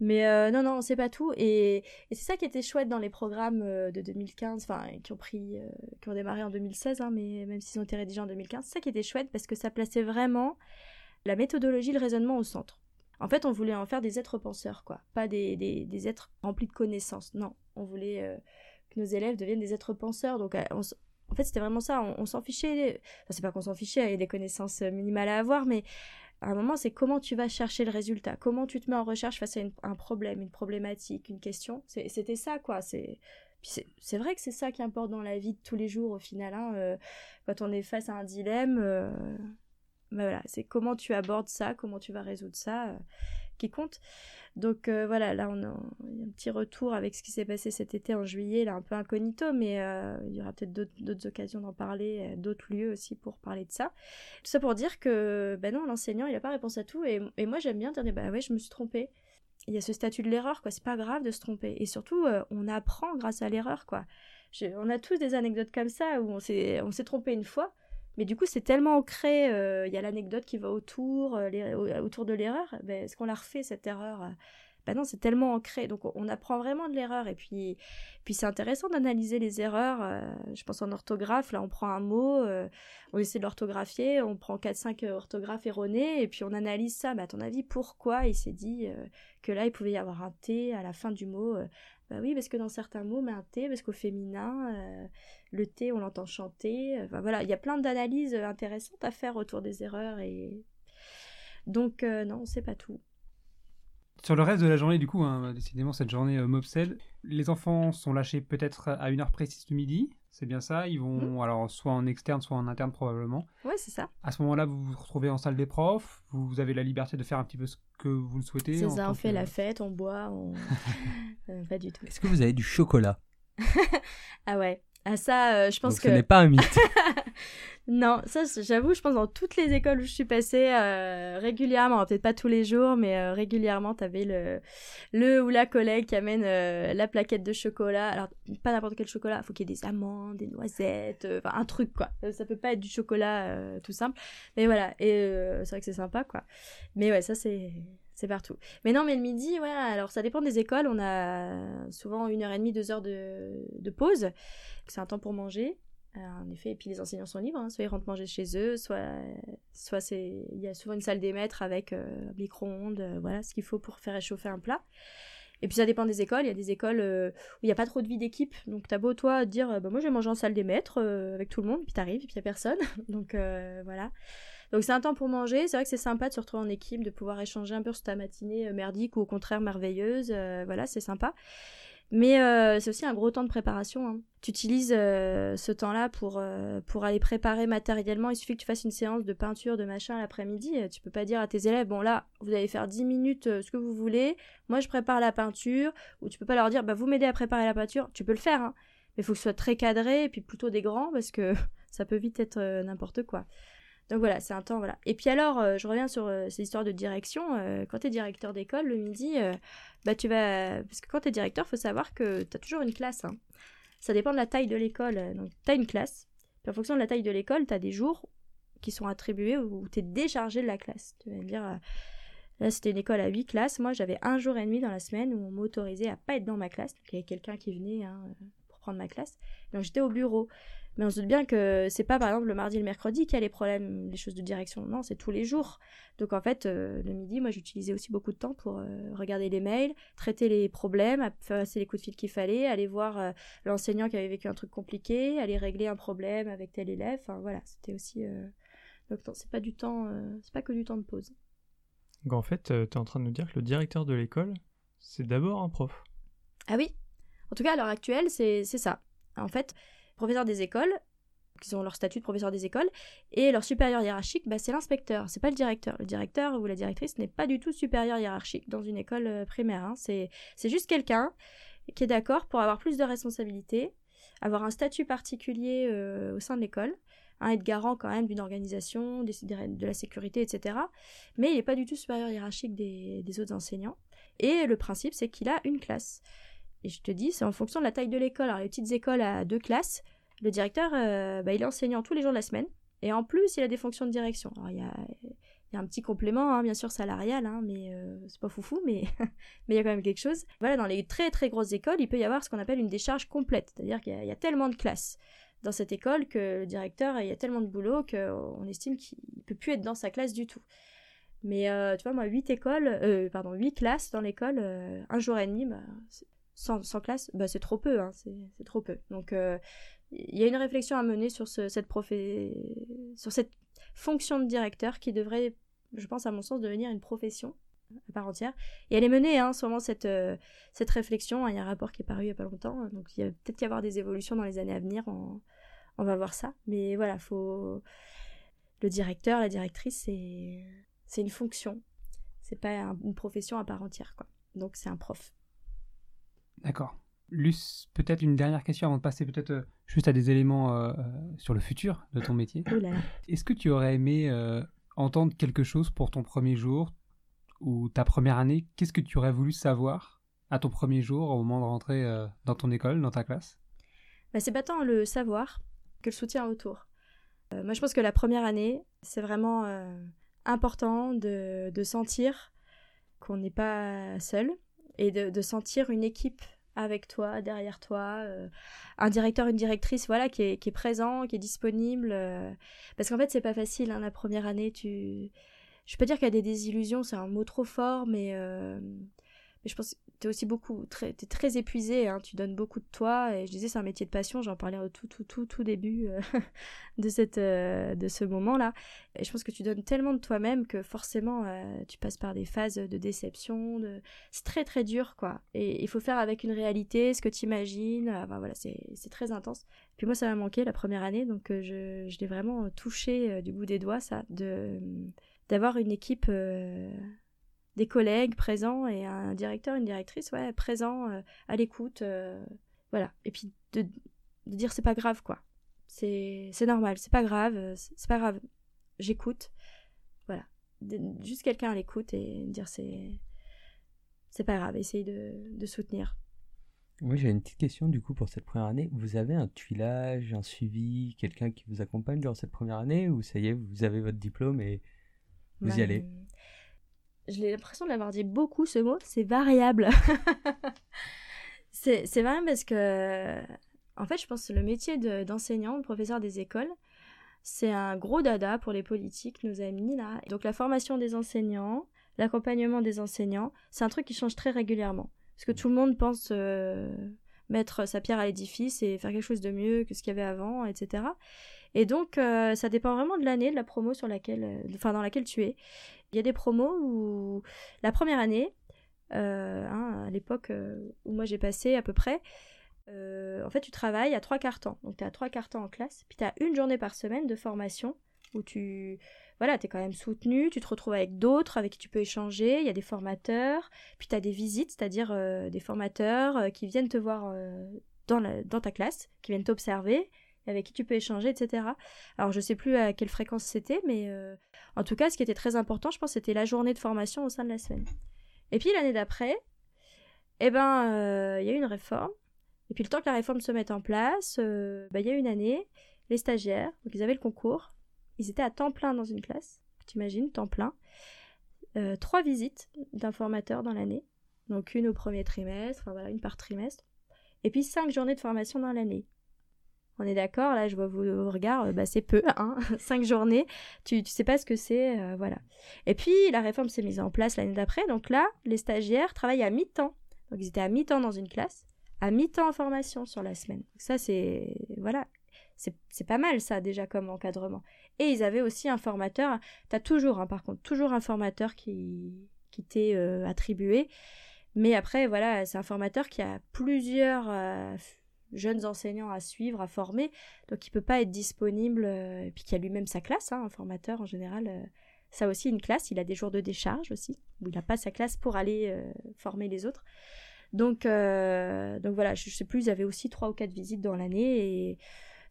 Mais non, non, c'est pas tout. Et, c'est ça qui était chouette dans les programmes de 2015, enfin, qui ont pris, qui ont démarré en 2016, hein, mais même s'ils ont été rédigés en 2015, c'est ça qui était chouette parce que ça plaçait vraiment la méthodologie, le raisonnement au centre. En fait, on voulait en faire des êtres penseurs, quoi. Pas des, des, êtres remplis de connaissances. Non, on voulait euh, que nos élèves deviennent des êtres penseurs. Donc, euh, en fait, c'était vraiment ça. On, s'en fichait. Enfin, c'est pas qu'on s'en fichait, il y a des connaissances euh, minimales à avoir, mais à un moment, c'est comment tu vas chercher le résultat? Comment tu te mets en recherche face à un problème, une problématique, une question? C'était ça, quoi. C'est. C'est vrai que c'est ça qui importe dans la vie de tous les jours au final. Hein, quand on est face à un dilemme, bah voilà, c'est comment tu abordes ça, comment tu vas résoudre ça euh, qui compte. Donc euh, voilà, là on a, un petit retour avec ce qui s'est passé cet été en juillet, là un peu incognito, mais euh, il y aura peut-être d'autres occasions d'en parler, d'autres lieux aussi pour parler de ça. Tout ça pour dire que ben non, l'enseignant il n'a pas réponse à tout et, moi j'aime bien dire bah ouais, je me suis trompée. Il y a ce statut de l'erreur, quoi. C'est pas grave de se tromper. Et surtout, on apprend grâce à l'erreur, quoi. on a tous des anecdotes comme ça où on s'est trompé une fois mais du coup, c'est tellement ancré, euh, il y a l'anecdote qui va autour, euh, autour de l'erreur. Ben, Est-ce qu'on la refait, cette erreur ben non, c'est tellement ancré. Donc on apprend vraiment de l'erreur. Et puis, puis c'est intéressant d'analyser les erreurs. Euh, je pense en orthographe, là on prend un mot, on essaie de l'orthographier, on prend 4-5 orthographes erronées, et puis on analyse ça. Mais à ton avis, pourquoi il s'est dit que là il pouvait y avoir un T à la fin du mot bah oui, parce que dans certains mots, mais un T, parce qu'au féminin, euh, le T, on l'entend chanter. Enfin voilà, il y a plein d'analyses intéressantes à faire autour des erreurs et donc euh, non, c'est pas tout. Sur le reste de la journée, du coup, hein, décidément, cette journée euh, les enfants sont lâchés peut-être à une heure précise du midi. C'est bien ça Ils vont, mmh. alors, soit en externe, soit en interne, probablement. Ouais, c'est ça. À ce moment-là, vous vous retrouvez en salle des profs. Vous avez la liberté de faire un petit peu ce que vous le souhaitez. C'est ça, on fait la fête, on boit, on... Euh, pas du tout. Est-ce que vous avez du chocolat? Ah ouais. Ah ça, euh, je pense que... ce n'est pas un mythe. non, ça, j'avoue, je pense dans toutes les écoles où je suis passée, euh, régulièrement, peut-être pas tous les jours, mais euh, régulièrement, t'avais le, le ou la collègue qui amène la plaquette de chocolat. Alors, pas n'importe quel chocolat, il faut qu'il y ait des amandes, des noisettes, enfin, un truc, quoi. Ça peut pas être du chocolat tout simple. Mais voilà, et c'est vrai que c'est sympa, quoi. Mais ouais, ça, c'est c'est partout. Mais non, mais le midi, ouais, alors ça dépend des écoles. On a souvent une heure et demie, deux heures de, pause. C'est un temps pour manger. Euh, en effet, et puis les enseignants sont libres, hein. soit ils rentrent manger chez eux, soit, soit c'est, il y a souvent une salle des maîtres avec euh, micro-ondes, euh, voilà ce qu'il faut pour faire réchauffer un plat. Et puis ça dépend des écoles. Il y a des écoles où il n'y a pas trop de vie d'équipe. Donc t'as beau toi dire, bah, moi je vais manger en salle des maîtres avec tout le monde, puis t'arrives, et puis il n'y a personne. donc voilà. Donc c'est un temps pour manger. C'est vrai que c'est sympa de se retrouver en équipe, de pouvoir échanger un peu sur ta matinée euh, merdique ou au contraire merveilleuse. Euh, voilà, c'est sympa. Mais euh, c'est aussi un gros temps de préparation. Hein. Tu utilises ce temps-là pour, pour aller préparer matériellement. Il suffit que tu fasses une séance de peinture, de machin l'après-midi. Tu peux pas dire à tes élèves, bon là, vous allez faire 10 minutes ce que vous voulez. Moi, je prépare la peinture. Ou tu peux pas leur dire, bah vous m'aidez à préparer la peinture. Tu peux le faire, hein. Mais il faut que ce soit très cadré et puis plutôt des grands parce que ça peut vite être n'importe quoi. Donc voilà, c'est un temps, voilà. Et puis alors, euh, je reviens sur euh, ces histoires de direction. Euh, quand tu es directeur d'école, le midi, bah tu vas... Parce que quand tu es directeur, faut savoir que tu as toujours une classe. Hein. Ça dépend de la taille de l'école. Donc tu as une classe. En fonction de la taille de l'école, tu as des jours qui sont attribués où tu es déchargé de la classe. Tu vas me dire... Là, c'était une école à 8 classes. Moi, j'avais un jour et demi dans la semaine où on m'autorisait à pas être dans ma classe. Donc, il y avait quelqu'un qui venait hein, prendre ma classe. Donc j'étais au bureau. Mais on se doute bien que c'est pas par exemple le mardi et le mercredi qu'il y a les problèmes, les choses de direction. Non, c'est tous les jours. Donc en fait, euh, le midi, moi j'utilisais aussi beaucoup de temps pour euh, regarder les mails, traiter les problèmes, faire passer les coups de fil qu'il fallait, aller voir euh, l'enseignant qui avait vécu un truc compliqué, aller régler un problème avec tel élève. Enfin voilà, c'était aussi. Donc non, c'est pas du temps, c'est pas que du temps de pause. Donc en fait, tu es en train de nous dire que le directeur de l'école, c'est d'abord un prof. Ah oui. En tout cas, à l'heure actuelle, c'est ça. En fait, professeurs des écoles, qui ont leur statut de professeur des écoles, et leur supérieur hiérarchique, bah, c'est l'inspecteur, c'est pas le directeur. Le directeur ou la directrice n'est pas du tout supérieur hiérarchique dans une école euh, primaire. Hein. C'est juste quelqu'un qui est d'accord pour avoir plus de responsabilités, avoir un statut particulier euh, au sein de l'école, hein, être garant quand même d'une organisation, de la sécurité, etc. Mais il n'est pas du tout supérieur hiérarchique des, des autres enseignants. Et le principe, c'est qu'il a une classe. Et je te dis, c'est en fonction de la taille de l'école. Alors, les petites écoles à deux classes, le directeur, euh, bah, il est enseignant tous les jours de la semaine. Et en plus, il a des fonctions de direction. Alors, il y a, un petit complément, hein, bien sûr, salarial, hein, mais euh, c'est pas foufou, mais mais il y a quand même quelque chose. Voilà, dans les très très grosses écoles, il peut y avoir ce qu'on appelle une décharge complète. C'est-à-dire qu'il y, a tellement de classes dans cette école que le directeur, il y a tellement de boulot qu'on estime qu'il peut plus être dans sa classe du tout. Mais euh, tu vois, moi, 8 écoles, pardon, 8 classes dans l'école, un jour et demi, bah, sans, classe, bah, c'est trop peu, hein, c'est trop peu. Donc euh, il y a une réflexion à mener sur, ce, cette fonction de directeur qui devrait, je pense à mon sens, devenir une profession à part entière. Et elle est menée, hein, sûrement, cette, euh, réflexion. Il y a un rapport qui est paru il n'y a pas longtemps, donc il va peut-être y avoir des évolutions dans les années à venir, on, va voir ça. Mais voilà, faut... le directeur, la directrice, c'est, c'est une fonction. C'est pas une profession à part entière, quoi. Donc c'est un prof. D'accord. Luce, peut-être une dernière question avant de passer peut-être euh, juste à des éléments euh, euh, sur le futur de ton métier. Est-ce que tu aurais aimé entendre quelque chose pour ton premier jour ou ta première année? Qu'est-ce que tu aurais voulu savoir à ton premier jour au moment de rentrer dans ton école, dans ta classe? Bah, C'est pas tant le savoir que le soutien autour. moi, je pense que la première année, c'est vraiment important de, de sentir qu'on n'est pas seul et de, de, sentir une équipe avec toi, derrière toi, euh, un directeur, une directrice, voilà, qui est, qui est présent, qui est disponible. Euh, parce qu'en fait, c'est pas facile, hein, la première année, tu... Je peux dire qu'il y a des désillusions, c'est un mot trop fort, mais, euh, mais je pense t'es aussi beaucoup, très, t'es très épuisé, hein, tu donnes beaucoup de toi, et je disais c'est un métier de passion, j'en parlais au tout, tout, tout, tout début euh, de, cette, euh, de ce moment-là, et je pense que tu donnes tellement de toi-même que forcément euh, tu passes par des phases de déception, de... c'est très très dur, quoi, et il faut faire avec une réalité, ce que tu imagines, enfin voilà, c'est, c'est très intense. Puis moi ça m'a manqué la première année, donc je, je l'ai vraiment touché du bout des doigts, ça, de d'avoir une équipe des collègues présents et un directeur, une directrice, ouais, présent, euh, à l'écoute, euh, voilà. Et puis de, de dire c'est pas grave, quoi. C'est normal, c'est pas grave, euh, c'est pas grave. J'écoute, voilà. juste quelqu'un à l'écoute et dire c'est c'est pas grave, essayer de, de soutenir. Oui, j'ai une petite question du coup pour cette première année. Vous avez un tuilage, un suivi, quelqu'un qui vous accompagne durant cette première année ou ça y est, vous avez votre diplôme et vous y bah, allez? J'ai l'impression de l'avoir dit beaucoup ce mot, c'est variable. c'est vrai parce que, en fait, je pense que le métier d'enseignant, de, professeur des écoles, c'est un gros dada pour les politiques, nos amis là. Donc la formation des enseignants, l'accompagnement des enseignants, c'est un truc qui change très régulièrement. Parce que tout le monde pense euh, mettre sa pierre à l'édifice et faire quelque chose de mieux que ce qu'il y avait avant, etc. Et donc, euh, ça dépend vraiment de l'année, de la promo sur laquelle, euh, enfin, dans laquelle tu es. Il y a des promos où la première année, euh, hein, à l'époque où moi j'ai passé à peu près, en fait, tu travailles à trois quarts temps. Donc, tu as trois quarts temps en classe, puis tu as une journée par semaine de formation où tu voilà, es quand même soutenu, tu te retrouves avec d'autres avec qui tu peux échanger, il y a des formateurs, puis tu as des visites, c'est-à-dire des formateurs qui viennent te voir dans, dans ta classe, qui viennent t'observer, avec qui tu peux échanger, etc. Alors je sais plus à quelle fréquence c'était, mais euh, en tout cas, ce qui était très important, je pense, c'était la journée de formation au sein de la semaine. Et puis l'année d'après, eh ben, euh, il y a eu une réforme. Et puis le temps que la réforme se mette en place, euh, bah, il y a une année, les stagiaires, ils avaient le concours, ils étaient à temps plein dans une classe, t'imagines, temps plein. trois visites d'un formateur dans l'année, donc une au premier trimestre, enfin une par trimestre. et puis 5 journées de formation dans l'année. On est d'accord, là je vois vos regards, bah, c'est peu, hein 5 journées, tu, tu sais pas ce que c'est, voilà. Et puis la réforme s'est mise en place l'année d'après, donc là, les stagiaires travaillent à mi-temps. Donc ils étaient à mi-temps dans une classe, à mi-temps en formation sur la semaine. ça c'est, voilà, c'est pas mal ça déjà comme encadrement. Et ils avaient aussi un formateur, t'as toujours, hein, par contre, toujours un formateur qui, t'est euh, attribué. Mais après, voilà, c'est un formateur qui a plusieurs euh, jeunes enseignants à suivre, à former, donc il peut pas être disponible, euh, et puis qui a lui-même sa classe, hein, un formateur en général. ça aussi une classe, il a des jours de décharge aussi, où il n'a pas sa classe pour aller former les autres. Donc, donc voilà, je, je sais plus, ils avaient aussi trois ou quatre visites dans l'année, et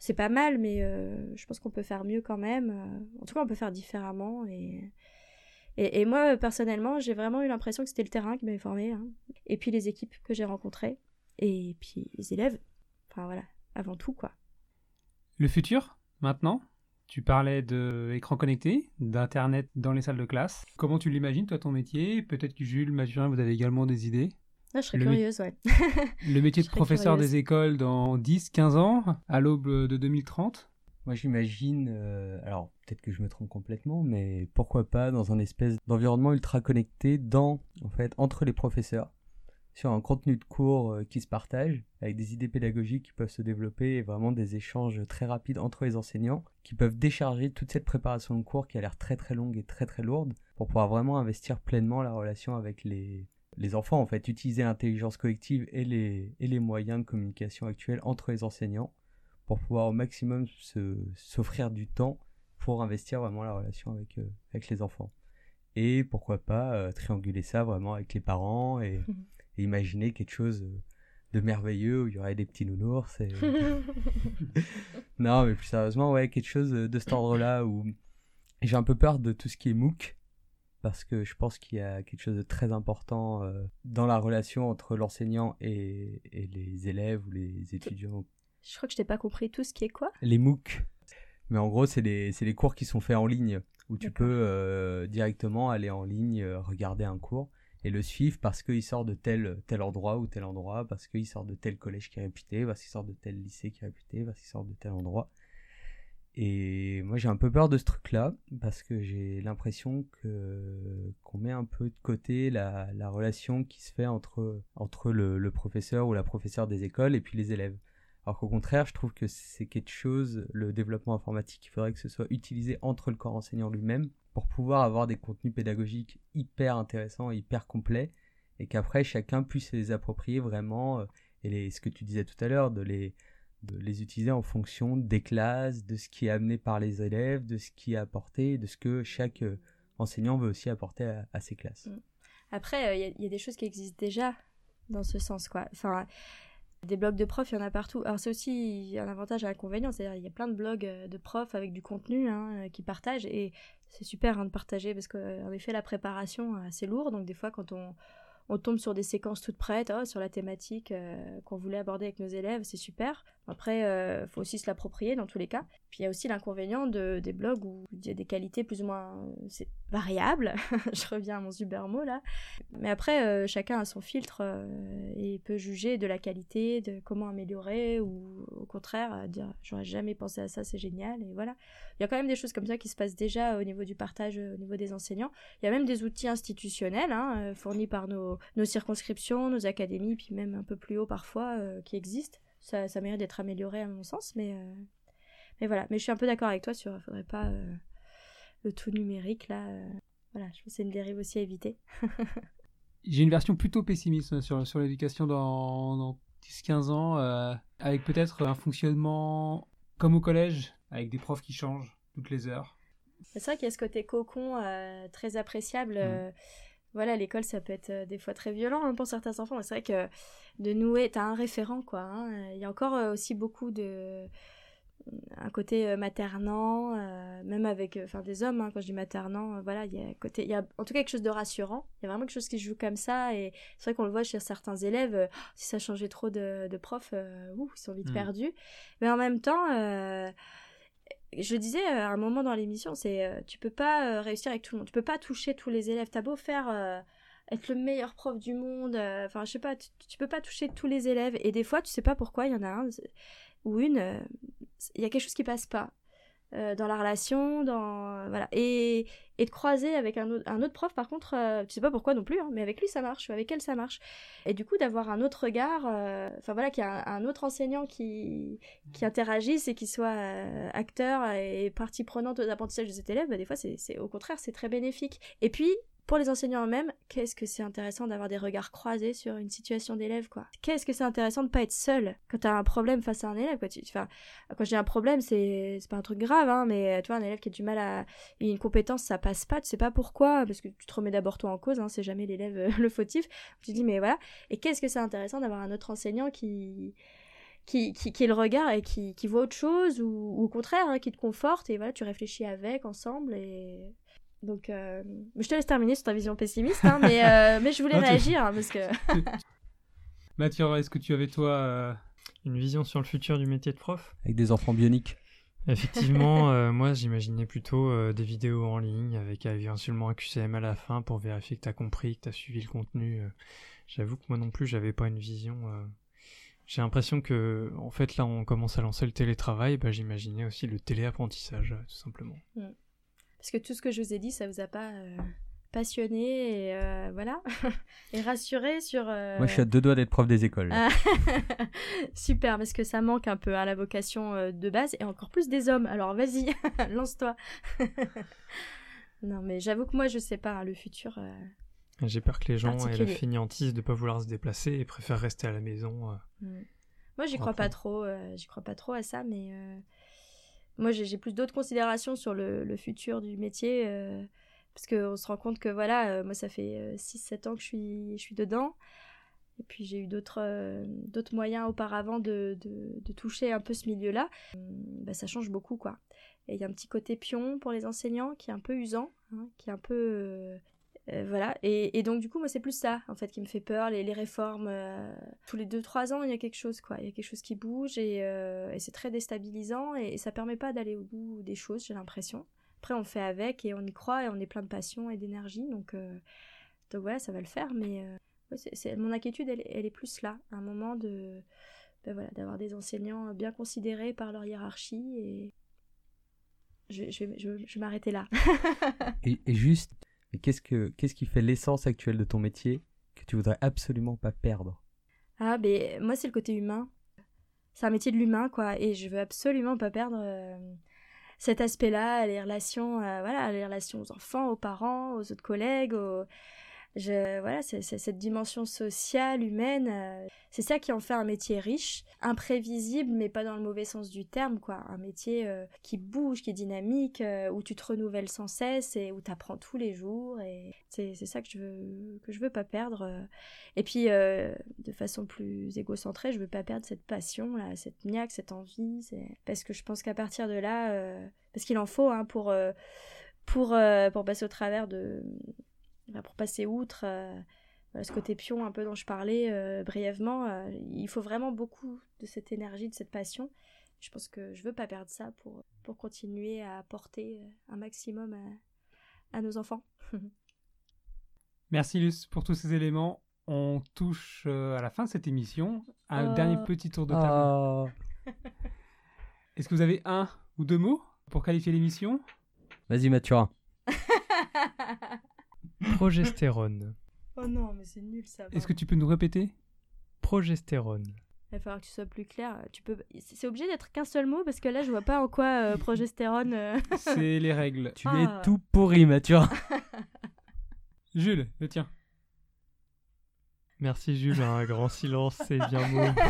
c'est pas mal, mais euh, je pense qu'on peut faire mieux quand même. Euh, en tout cas, on peut faire différemment. Et, et, moi, personnellement, j'ai vraiment eu l'impression que c'était le terrain qui m'avait formé. Hein. Et puis les équipes que j'ai rencontrées. Et puis les élèves. Enfin voilà, avant tout, quoi. Le futur, maintenant tu parlais d'écran connecté, d'internet dans les salles de classe. Comment tu l'imagines, toi, ton métier? Peut-être que Jules, Mathurin, vous avez également des idées ah, je serais curieuse, ouais. le métier de professeur des écoles dans 10, 15 ans, à l'aube de 2030 Moi, j'imagine, euh, alors peut-être que je me trompe complètement, mais pourquoi pas dans un espèce d'environnement ultra connecté dans, en fait, entre les professeurs, sur un contenu de cours euh, qui se partage, avec des idées pédagogiques qui peuvent se développer et vraiment des échanges très rapides entre les enseignants, qui peuvent décharger toute cette préparation de cours qui a l'air très très longue et très très lourde, pour pouvoir vraiment investir pleinement la relation avec les, les enfants, en fait, utiliser l'intelligence collective et les, et les moyens de communication actuels entre les enseignants pour pouvoir au maximum s'offrir du temps pour investir vraiment la relation avec, euh, avec les enfants. Et pourquoi pas euh, trianguler ça vraiment avec les parents et, imaginer quelque chose de merveilleux où il y aurait des petits nounours. non, mais plus sérieusement, ouais, quelque chose de cet ordre-là où j'ai un peu peur de tout ce qui est MOOC parce que je pense qu'il y a quelque chose de très important euh, dans la relation entre l'enseignant et, les élèves ou les étudiants. Je crois que je t'ai pas compris tout ce qui est quoi? Les MOOC. Mais en gros, c'est les, les, cours qui sont faits en ligne, où tu peux euh, directement aller en ligne, euh, regarder un cours et le suivre parce qu'il sort de tel, tel endroit ou tel endroit, parce qu'il sort de tel collège qui est réputé, parce qu'il sort de tel lycée qui est réputé, parce qu'il sort de tel endroit. Et moi j'ai un peu peur de ce truc-là parce que j'ai l'impression que qu'on met un peu de côté la, la relation qui se fait entre entre le, le, professeur ou la professeure des écoles et puis les élèves. Alors qu'au contraire, je trouve que c'est quelque chose, le développement informatique, il faudrait que ce soit utilisé entre le corps enseignant lui-même pour pouvoir avoir des contenus pédagogiques hyper intéressants, hyper complets, et qu'après chacun puisse les approprier vraiment, euh, et les, ce que tu disais tout à l'heure, de les, de les utiliser en fonction des classes, de ce qui est amené par les élèves, de ce qui est apporté, de ce que chaque euh, enseignant veut aussi apporter à, ses classes. Mm. Après, il y, a des choses qui existent déjà dans ce sens, quoi. Enfin, des blogs de profs, il y en a partout. Alors c'est aussi un avantage et un inconvénient, c'est-à-dire il y a plein de blogs euh, de profs avec du contenu hein, euh, qui partagent et c'est super hein, de partager parce qu'en effet la préparation c'est lourd, donc des fois quand on tombe sur des séquences toutes prêtes, oh, sur la thématique euh, qu'on voulait aborder avec nos élèves, c'est super. Après, il euh, faut aussi se l'approprier dans tous les cas. Puis il y a aussi l'inconvénient de, des blogs où il y a des qualités plus ou moins c'est variables. Je reviens à mon super mot là. Mais après, euh, chacun a son filtre et peut juger de la qualité, de comment améliorer ou au contraire dire j'aurais jamais pensé à ça, c'est génial. Et voilà. Il y a quand même des choses comme ça qui se passent déjà au niveau du partage, au niveau des enseignants. Il y a même des outils institutionnels hein, fournis par nos nos, circonscriptions, nos académies, puis même un peu plus haut parfois, euh, qui existent. Ça, ça mérite d'être amélioré à mon sens, mais, euh, mais voilà. Mais je suis un peu d'accord avec toi sur, il faudrait pas euh, le tout numérique là. voilà, je pense que c'est une dérive aussi à éviter. J'ai une version plutôt pessimiste sur, sur l'éducation dans, dans 10-15 ans, avec peut-être un fonctionnement comme au collège, avec des profs qui changent toutes les heures. C'est vrai qu'il y a ce côté cocon très appréciable. Mmh voilà, l'école, ça peut être euh, des fois très violent hein, pour certains enfants. C'est vrai que de nouer, t'as un référent, quoi. Hein. Il y a encore euh, aussi beaucoup de un côté euh, maternant, même avec enfin des hommes, hein, quand je dis maternant, voilà, il y a côté, il y a en tout cas quelque chose de rassurant. Il y a vraiment quelque chose qui se joue comme ça, et c'est vrai qu'on le voit chez certains élèves. si ça changeait trop de, de profs, ils sont vite mmh. perdus. Mais en même temps je disais euh, à un moment dans l'émission, c'est euh, tu peux pas euh, réussir avec tout le monde, tu peux pas toucher tous les élèves. T'as beau faire être le meilleur prof du monde. Enfin, je sais pas, tu, peux pas toucher tous les élèves. Et des fois, tu sais pas pourquoi, il y en a un ou une, il y a quelque chose qui passe pas. Euh, dans la relation, dans voilà. Et, et de croiser avec un autre, un autre prof par contre, euh, tu sais pas pourquoi non plus, hein, mais avec lui ça marche, ou avec elle ça marche, et du coup d'avoir un autre regard, euh, enfin voilà qu'il y a un, un autre enseignant qui qui interagisse et qui soit euh, acteur et partie prenante aux apprentissages de cet élève, bah, des fois c'est- au contraire c'est très bénéfique. Et puis pour les enseignants eux-mêmes, qu'est-ce que c'est intéressant d'avoir des regards croisés sur une situation d'élève, quoi? Qu'est-ce que c'est intéressant de pas être seul quand t'as un problème face à un élève, quoi? Tu, enfin, quand dis un problème, c'est c'est pas un truc grave, hein, mais tu vois, un élève qui a du mal à une compétence, ça passe pas, tu sais pas pourquoi, parce que tu te remets d'abord toi en cause, hein, c'est jamais l'élève euh, le fautif. Tu te dis, mais voilà. Et qu'est-ce que c'est intéressant d'avoir un autre enseignant qui qui, qui, le regard et qui, qui voit autre chose ou, ou au contraire hein, qui te conforte et voilà tu réfléchis avec ensemble et donc euh, je te laisse terminer sur ta vision pessimiste hein, mais, euh, mais je voulais Non, réagir hein, parce que Mathieu, est-ce que tu avais toi euh, Une vision sur le futur du métier de prof? Avec des enfants bioniques. Effectivement, euh, moi j'imaginais plutôt euh, des vidéos en ligne avec éventuellement un QCM à la fin pour vérifier que tu as compris, que tu as suivi le contenu. J'avoue que moi non plus, j'avais pas une vision. euh. J'ai l'impression que, en fait, là on commence à lancer le télétravail, bah, j'imaginais aussi le téléapprentissage, tout simplement. Parce que tout ce que je vous ai dit ça vous a pas euh, passionné et euh, voilà et rassuré sur euh, Moi, je suis à deux doigts d'être prof des écoles. Ah. Super, parce que ça manque un peu à la vocation euh, de base et encore plus des hommes. Alors vas-y, lance-toi. non, mais j'avoue que moi, je sais pas, hein, le futur. euh, J'ai peur que les gens aient la fainéantise de pas vouloir se déplacer et préfèrent rester à la maison. euh. hmm. Moi, j'y crois pas trop. euh, j'y crois pas trop à ça, mais euh, moi, j'ai plus d'autres considérations sur le, futur du métier. euh, parce qu'on se rend compte que voilà, euh, moi, ça fait 6-7 ans que je suis, je suis dedans. Et puis j'ai eu d'autres euh, moyens auparavant de, de, toucher un peu ce milieu-là. Bah, ça change beaucoup, quoi. Et il y a un petit côté pion pour les enseignants qui est un peu usant, hein, qui est un peu... euh, euh, voilà. Et, et donc, du coup, moi, c'est plus ça, en fait, qui me fait peur. Les, les réformes, euh, tous les 2-3 ans, il y a quelque chose, quoi. Il y a quelque chose qui bouge et, euh, c'est très déstabilisant et, ça permet pas d'aller au bout des choses, j'ai l'impression. Après, on fait avec et on y croit et on est plein de passion et d'énergie. Donc, donc ça va le faire. Mais mon inquiétude, elle, elle est plus là. À un moment de ben voilà, d'avoir des enseignants bien considérés par leur hiérarchie. Et je, je je m'arrêter là. Et juste, qu'est-ce que qui fait l'essence actuelle de ton métier que tu voudrais absolument pas perdre? Ah, mais moi, c'est le côté humain. C'est un métier de l'humain, quoi. Et je veux absolument pas perdre euh, cet aspect-là, les relations, euh, voilà, les relations aux enfants, aux parents, aux autres collègues, aux... Voilà, c'est cette dimension sociale, humaine, euh, c'est ça qui en fait un métier riche, imprévisible, mais pas dans le mauvais sens du terme, quoi. Un métier euh, qui bouge, qui est dynamique, euh, où tu te renouvelles sans cesse et où tu apprends tous les jours. Et c'est ça que je veux que je veux pas perdre. Et puis, de façon plus égocentrée, je veux pas perdre cette passion, là, cette niaque, cette envie. Parce que je pense qu'à partir de là, parce qu'il en faut hein, pour, pour, pour passer au travers de. Enfin, pour passer outre euh, ce côté pion un peu dont je parlais euh, brièvement, euh, il faut vraiment beaucoup de cette énergie, de cette passion. Je pense que je veux pas perdre ça pour, pour continuer à apporter un maximum à, à nos enfants. Merci Luce pour tous ces éléments. On touche à la fin de cette émission. Un Oh. dernier petit tour de table. Est-ce que vous avez un ou deux mots pour qualifier l'émission? Vas-y Mathurin. Progestérone. oh non, mais c'est nul ça. Est-ce que tu peux nous répéter? Progestérone. Il va falloir que tu sois plus clair. Tu peux... C'est obligé d'être qu'un seul mot parce que là, je vois pas en quoi euh, progestérone. euh, C'est les règles. Tu Ah. es tout pourri Mathurin. Jules, le tien. Merci Jules, un grand silence, c'est bien beau.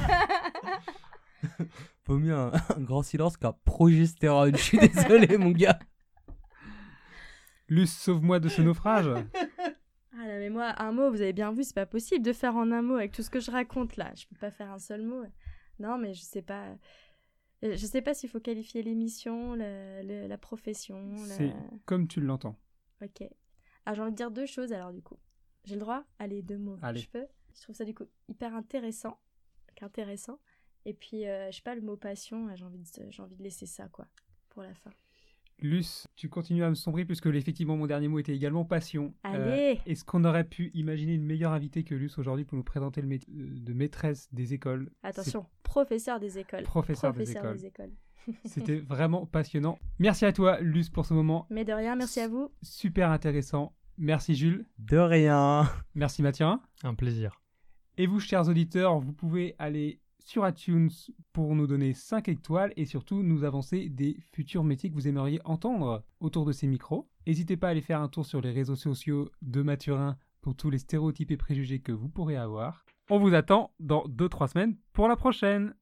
Vaut mieux un, un grand silence qu'un progestérone. Je suis désolé mon gars. Luce, sauve-moi de ce naufrage. Mais moi, un mot, vous avez bien vu, c'est pas possible de faire en un mot avec tout ce que je raconte là. Je peux pas faire un seul mot. Non, mais je sais pas. euh, Je sais pas s'il faut qualifier l'émission, la, la- la profession. la- C'est comme tu l'entends. Ok. Ah, j'ai envie de dire deux choses alors du coup. J'ai le droit? Allez, deux mots. Allez. Je peux? Je trouve ça du coup hyper intéressant. Intéressant. Et puis, euh, je sais pas, le mot passion, j'ai envie, de- envie de laisser ça quoi, pour la fin. Luce, tu continues à me sombrer puisque effectivement mon dernier mot était également passion. Euh, Allez. Est-ce qu'on aurait pu imaginer une meilleure invitée que Luce aujourd'hui pour nous présenter le métier de maîtresse des écoles? Attention, professeur des écoles. Professeur, Professeur des écoles. des écoles. C'était vraiment passionnant. Merci à toi Luce pour ce moment Mais de rien, merci à vous. super intéressant. Merci Jules. De rien. Merci Mathieu. Un plaisir. Et vous, chers auditeurs, vous pouvez aller sur iTunes pour nous donner 5 étoiles et surtout nous avancer des futurs métiers que vous aimeriez entendre autour de ces micros. N'hésitez pas à aller faire un tour sur les réseaux sociaux de Mathurin pour tous les stéréotypes et préjugés que vous pourrez avoir. On vous attend dans 2-3 semaines pour la prochaine.